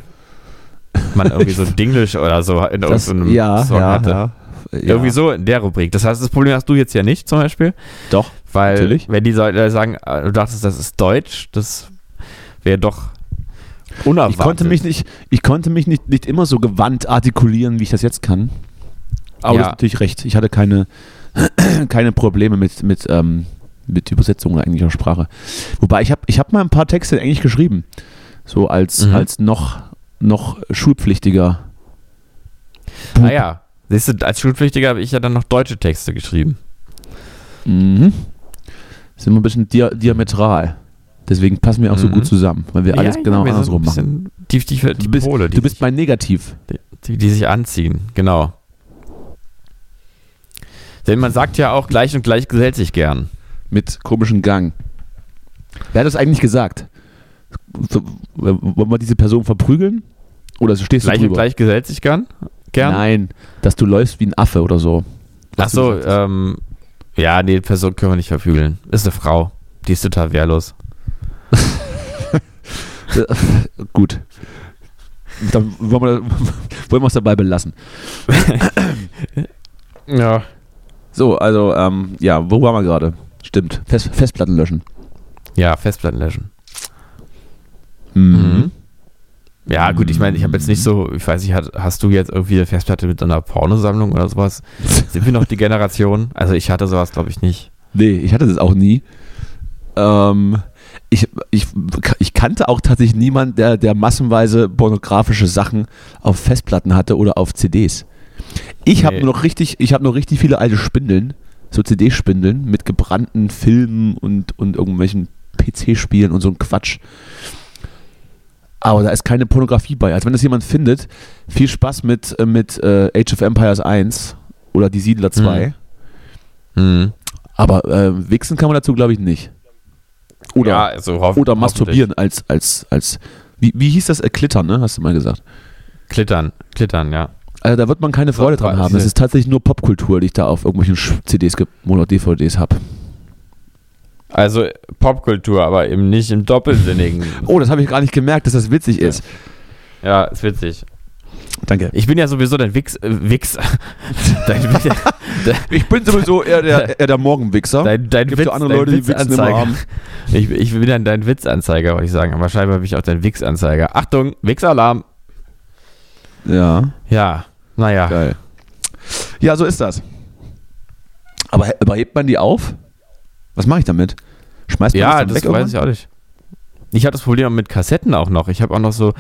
man irgendwie so Dinglish oder so in Das, irgendeinem ja, Song ja, hatte. ja, Irgendwie so in der Rubrik. Das heißt, das Problem hast du jetzt ja nicht zum Beispiel, Doch. weil Natürlich. wenn die Leute sagen, äh, du dachtest, das ist Deutsch, das wäre doch unerwartet. Ich konnte mich nicht, ich konnte mich nicht, nicht immer so gewandt artikulieren, wie ich das jetzt kann. Aber Ja. du hast natürlich recht. Ich hatte keine, keine Probleme mit, mit, ähm, mit Übersetzung oder englischer Sprache. Wobei ich habe ich hab mal ein paar Texte in Englisch geschrieben. So als, Mhm. als noch, noch schulpflichtiger. Naja, siehst du, als Schulpflichtiger habe ich ja dann noch deutsche Texte geschrieben. Mhm. Sind wir ein bisschen dia diametral. Deswegen passen wir auch so Mhm. gut zusammen, weil wir alles Ja, genau wir andersrum machen. Die, die, die Du bist, Pole, du bist sich, mein Negativ. die, die sich anziehen, genau. Denn man sagt ja auch, gleich und gleich gesellt sich gern. Mit komischem Gang. Wer hat das eigentlich gesagt? So, Wollen wir diese Person verprügeln? Oder stehst Gleich du und drüber? gleich gesellt sich gern? Gern? Nein, dass du läufst wie ein Affe oder so. Ach Was du so, gesagt hast. ähm, ja, nee, die Person können wir nicht verfügeln. Ist eine Frau. Die ist total wehrlos. Gut. Dann wollen wir, wollen wir es dabei belassen. Ja. So, also, ähm, ja, wo waren wir gerade? Stimmt, Fest, Festplatten löschen. Ja, Festplatten löschen. Mhm. Ja, gut, ich meine, ich habe jetzt nicht so, ich weiß nicht, hast, hast du jetzt irgendwie eine Festplatte mit einer Pornosammlung oder sowas? Sind wir noch die Generation? Also ich hatte sowas, glaube ich, nicht. Nee, ich hatte das auch nie. Ähm, ich, ich, ich kannte auch tatsächlich niemanden, der, der massenweise pornografische Sachen auf Festplatten hatte oder auf CDs. Ich habe Nee. nur noch richtig, ich habe noch richtig viele alte Spindeln, so CD-Spindeln mit gebrannten Filmen und, und irgendwelchen PC-Spielen und so ein Quatsch. Aber da ist keine Pornografie bei. Also wenn das jemand findet, viel Spaß mit, äh, mit äh, Age of Empires 1 oder Die Siedler 2. Mhm. Aber äh, wichsen kann man dazu, glaube ich, nicht. Oder, ja, also oder masturbieren als, als, als wie, wie hieß das? Äh, Klittern, ne? Hast du mal gesagt. Klittern, klittern, ja. Also da wird man keine Freude dran haben. Diese- ist tatsächlich nur Popkultur, die ich da auf irgendwelchen CDs oder DVDs habe. Also Popkultur, aber eben nicht im doppelsinnigen. Oh, das habe ich gar nicht gemerkt, dass das witzig ist. Ja, ist witzig. Danke. Ich bin ja sowieso dein Wix, äh, Wix, dein, Ich bin sowieso eher der, eher der Morgenwichser. dein, dein Gibt Witz, ja andere dein Leute, die wichsen immer Witzanzeiger. abends. Ich, ich bin dann dein Witzanzeiger, wollte ich sagen, aber scheinbar bin ich auch dein Wix-Anzeiger. Achtung, Wix-Alarm. Ja, Ja, naja. geil. Ja, so ist das. Aber he- überhebt man die auf? Was mache ich damit? Schmeißt man Ja, dann das weg weiß irgendwann? ich auch nicht. Ich habe das Problem mit Kassetten auch noch. Ich habe auch noch so,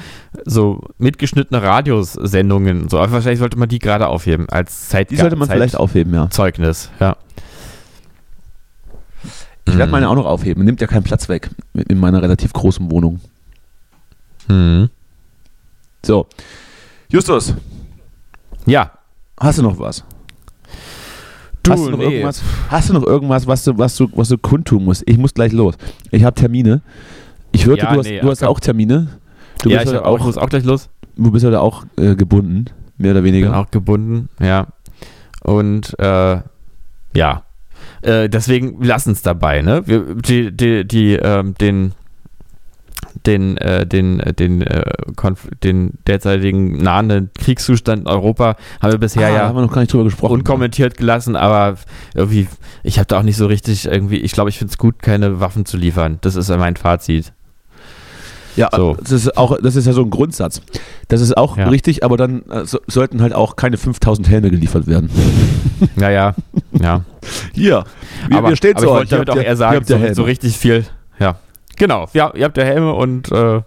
so mitgeschnittene Radiosendungen. So. Aber wahrscheinlich sollte man die gerade aufheben als Zeit Die sollte man vielleicht aufheben, ja. Zeugnis, ja. Ich werde Mhm. meine auch noch aufheben. Nimmt ja keinen Platz weg in meiner relativ großen Wohnung. Mhm. So. Justus, Ja. hast du noch was? Du, hast, du noch nee. irgendwas, hast du noch irgendwas, was du, was du, was du kundtun musst? Ich muss gleich los. Ich habe Termine. Ich hörte, Ja, du hast, nee, du hast komm. auch Termine. Du ja, bist ich auch, muss auch gleich los. du bist heute auch äh, gebunden, mehr oder Ich bin weniger. auch gebunden, ja. Und äh, ja. Äh, deswegen lass uns dabei, ne? Wir, die, die, die, ähm, den, den, äh, den, äh, den, äh, den derzeitigen nahenden Kriegszustand in Europa haben wir bisher ah, ja haben wir noch gar nicht drüber gesprochen. unkommentiert gelassen, aber irgendwie, ich habe da auch nicht so richtig irgendwie, ich glaube, ich finde es gut, keine Waffen zu liefern. Das ist ja mein Fazit. Ja, So. das, ist auch, das ist ja so ein Grundsatz. Das ist auch Ja. richtig, aber dann äh, so, sollten halt auch keine 5000 Helme geliefert werden. Naja, ja. Hier, wir, aber, wir stehen aber zu ich euch. wollte damit auch ja- eher sagen, ja so, so richtig viel, ja. Genau, ja, ihr habt ja Helme und äh,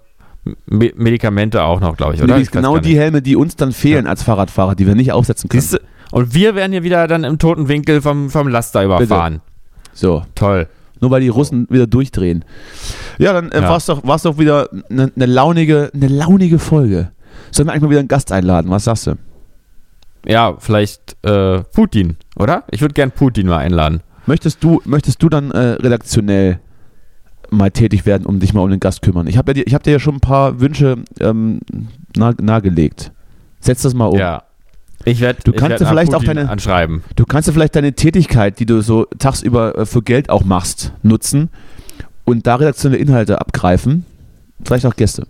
Me Medikamente auch noch, glaube ich, oder? Nee, Ich genau die. Helme, die uns dann fehlen als Fahrradfahrer, die wir nicht aufsetzen können. Siehste? Und wir werden hier wieder dann im toten Winkel vom, vom Laster überfahren. So, Toll. Nur weil die Russen wieder durchdrehen. Ja, dann äh, Ja. war es doch, war's doch wieder eine ne launige, eine launige Folge. Sollen wir eigentlich mal wieder einen Gast einladen? Was sagst du? Ja, vielleicht äh, Putin, oder? Ich würde gern Putin mal einladen. Möchtest du, möchtest du dann äh, redaktionell mal tätig werden, um dich mal um den Gast kümmern? Ich habe ja, ich hab dir ja schon ein paar Wünsche ähm, nah, nahegelegt. Setz das mal um. Ja. Ich werde Du kannst ja vielleicht auch deine- anschreiben. Du kannst ja vielleicht deine Tätigkeit, die du so tagsüber äh, für Geld auch machst, nutzen und da redaktionelle Inhalte abgreifen. Vielleicht auch Gäste.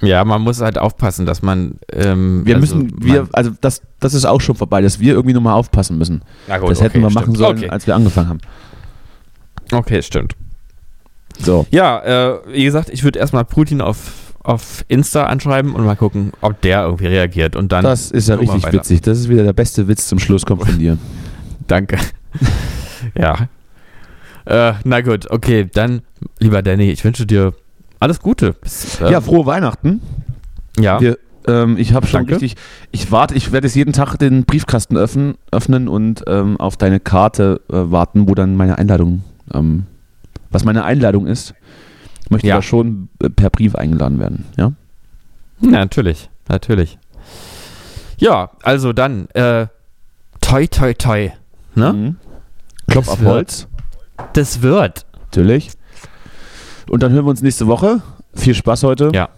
Ja, man muss halt aufpassen, dass man. Ähm, Wir also müssen, wir, also das, das ist auch schon vorbei, dass wir irgendwie nochmal aufpassen müssen. Na gut, das hätten okay, wir machen stimmt. sollen, Okay, als wir angefangen haben. okay stimmt. So. Ja, äh, wie gesagt, ich würde erstmal Putin auf, auf Insta anschreiben und mal gucken, ob der irgendwie reagiert. Und dann. Das ist ja richtig witzig. Das ist wieder der beste Witz zum Schluss, kommt von dir. Danke. ja. Äh, na gut, okay, dann, lieber Danny, ich wünsche dir alles Gute. Bis, äh, Ja, frohe Weihnachten. ja. Wir, ähm, ich habe schon Danke. richtig, ich warte, ich werde jetzt jeden Tag den Briefkasten öffnen, öffnen und ähm, auf deine Karte äh, warten, wo dann meine Einladung, ähm, was meine Einladung ist. Ich möchte Ja. da schon äh, per Brief eingeladen werden, ja? Ja, natürlich, natürlich. Ja, also dann, äh, toi, toi, toi. Ne? Mhm. Klopf auf Holz, Das wird. natürlich. Und dann hören wir uns nächste Woche. Viel Spaß heute Ja.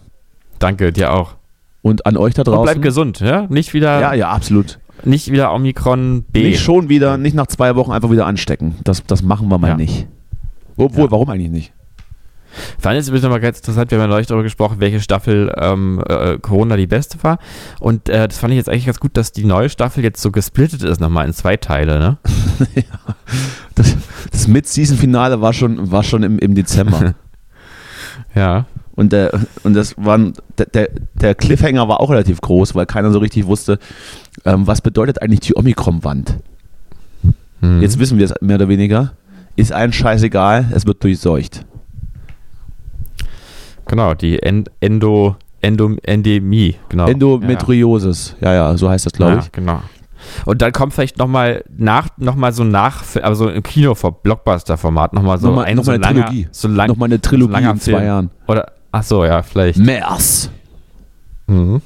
Danke, dir auch. und an euch da Und draußen. bleib gesund, ja? Nicht wieder, Ja, ja, absolut. nicht wieder Omikron B. Nicht schon wieder, nicht nach zwei Wochen einfach wieder anstecken. Das, das machen wir mal Ja. nicht. Obwohl, Ja. warum eigentlich nicht? Fand jetzt übrigens mal ganz interessant, wir haben ja neulich darüber gesprochen, welche Staffel ähm, äh, Corona die beste war. Und äh, das fand ich jetzt eigentlich ganz gut, dass die neue Staffel jetzt so gesplittet ist, nochmal in zwei Teile, ne? Das, das Mid-Season-Finale war schon, war schon im, im Dezember. Ja. Und, der, und das waren, der, der, der Cliffhanger war auch relativ groß, weil keiner so richtig wusste, ähm, was bedeutet eigentlich die Omikron-Wand. Mhm. Jetzt wissen wir es mehr oder weniger. Ist allen scheißegal, es wird durchseucht. Genau, die End Endo, Endo, Endemie, genau. Endometriosis, ja, ja, so heißt das, glaube ja, ich. Genau. Und dann kommt vielleicht nochmal nach, noch mal so nach, also im Kino vor Blockbuster-Format nochmal so Nochmal- ein nochmal so eine langer, Trilogie. so lang, Nochmal eine Trilogie so in zwei. Jahren. Oder, ach so, ja, vielleicht. Mers. Mhm.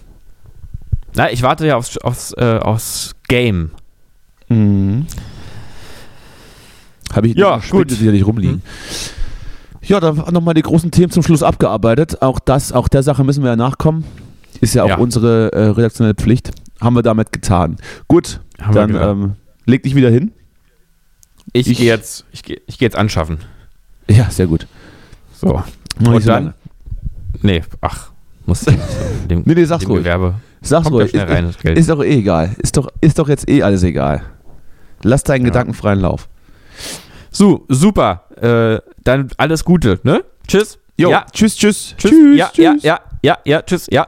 Na, ich warte ja aufs, aufs, äh, aufs Game. Mhm. Habe ich Ja, noch gut. sicherlich rumliegen. Ja, dann nochmal die großen Themen zum Schluss abgearbeitet. Auch das, auch der Sache müssen wir ja nachkommen. Ist ja auch Ja. unsere äh, redaktionelle Pflicht. Haben wir damit getan. Gut, Haben dann ähm, leg dich wieder hin. Ich, Ich- gehe jetzt, ich gehe ich geh jetzt anschaffen. Ja, sehr gut. So. Noch Und so dann? lange. Nee, ach, muss dem, Nee, nee, sag's dem ruhig. Gewerbe. Sag's Kommt ja ruhig. Ist, rein, ist doch eh egal. Ist doch, ist doch jetzt eh alles egal. Lass deinen gedankenfreien Lauf. So, super. Äh, dann alles Gute, ne? Tschüss. Jo, Ja, tschüss, tschüss. tschüss. Tschüss, ja, tschüss. ja, ja, ja, ja, tschüss, ja.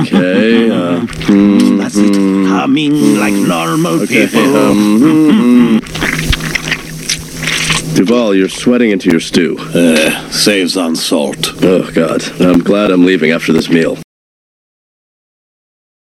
Okay. Uh, That's it. Humming like normal okay. people. Um, Duval, you're sweating into your stew. Uh, saves on salt. Oh God. I'm glad I'm leaving after this meal.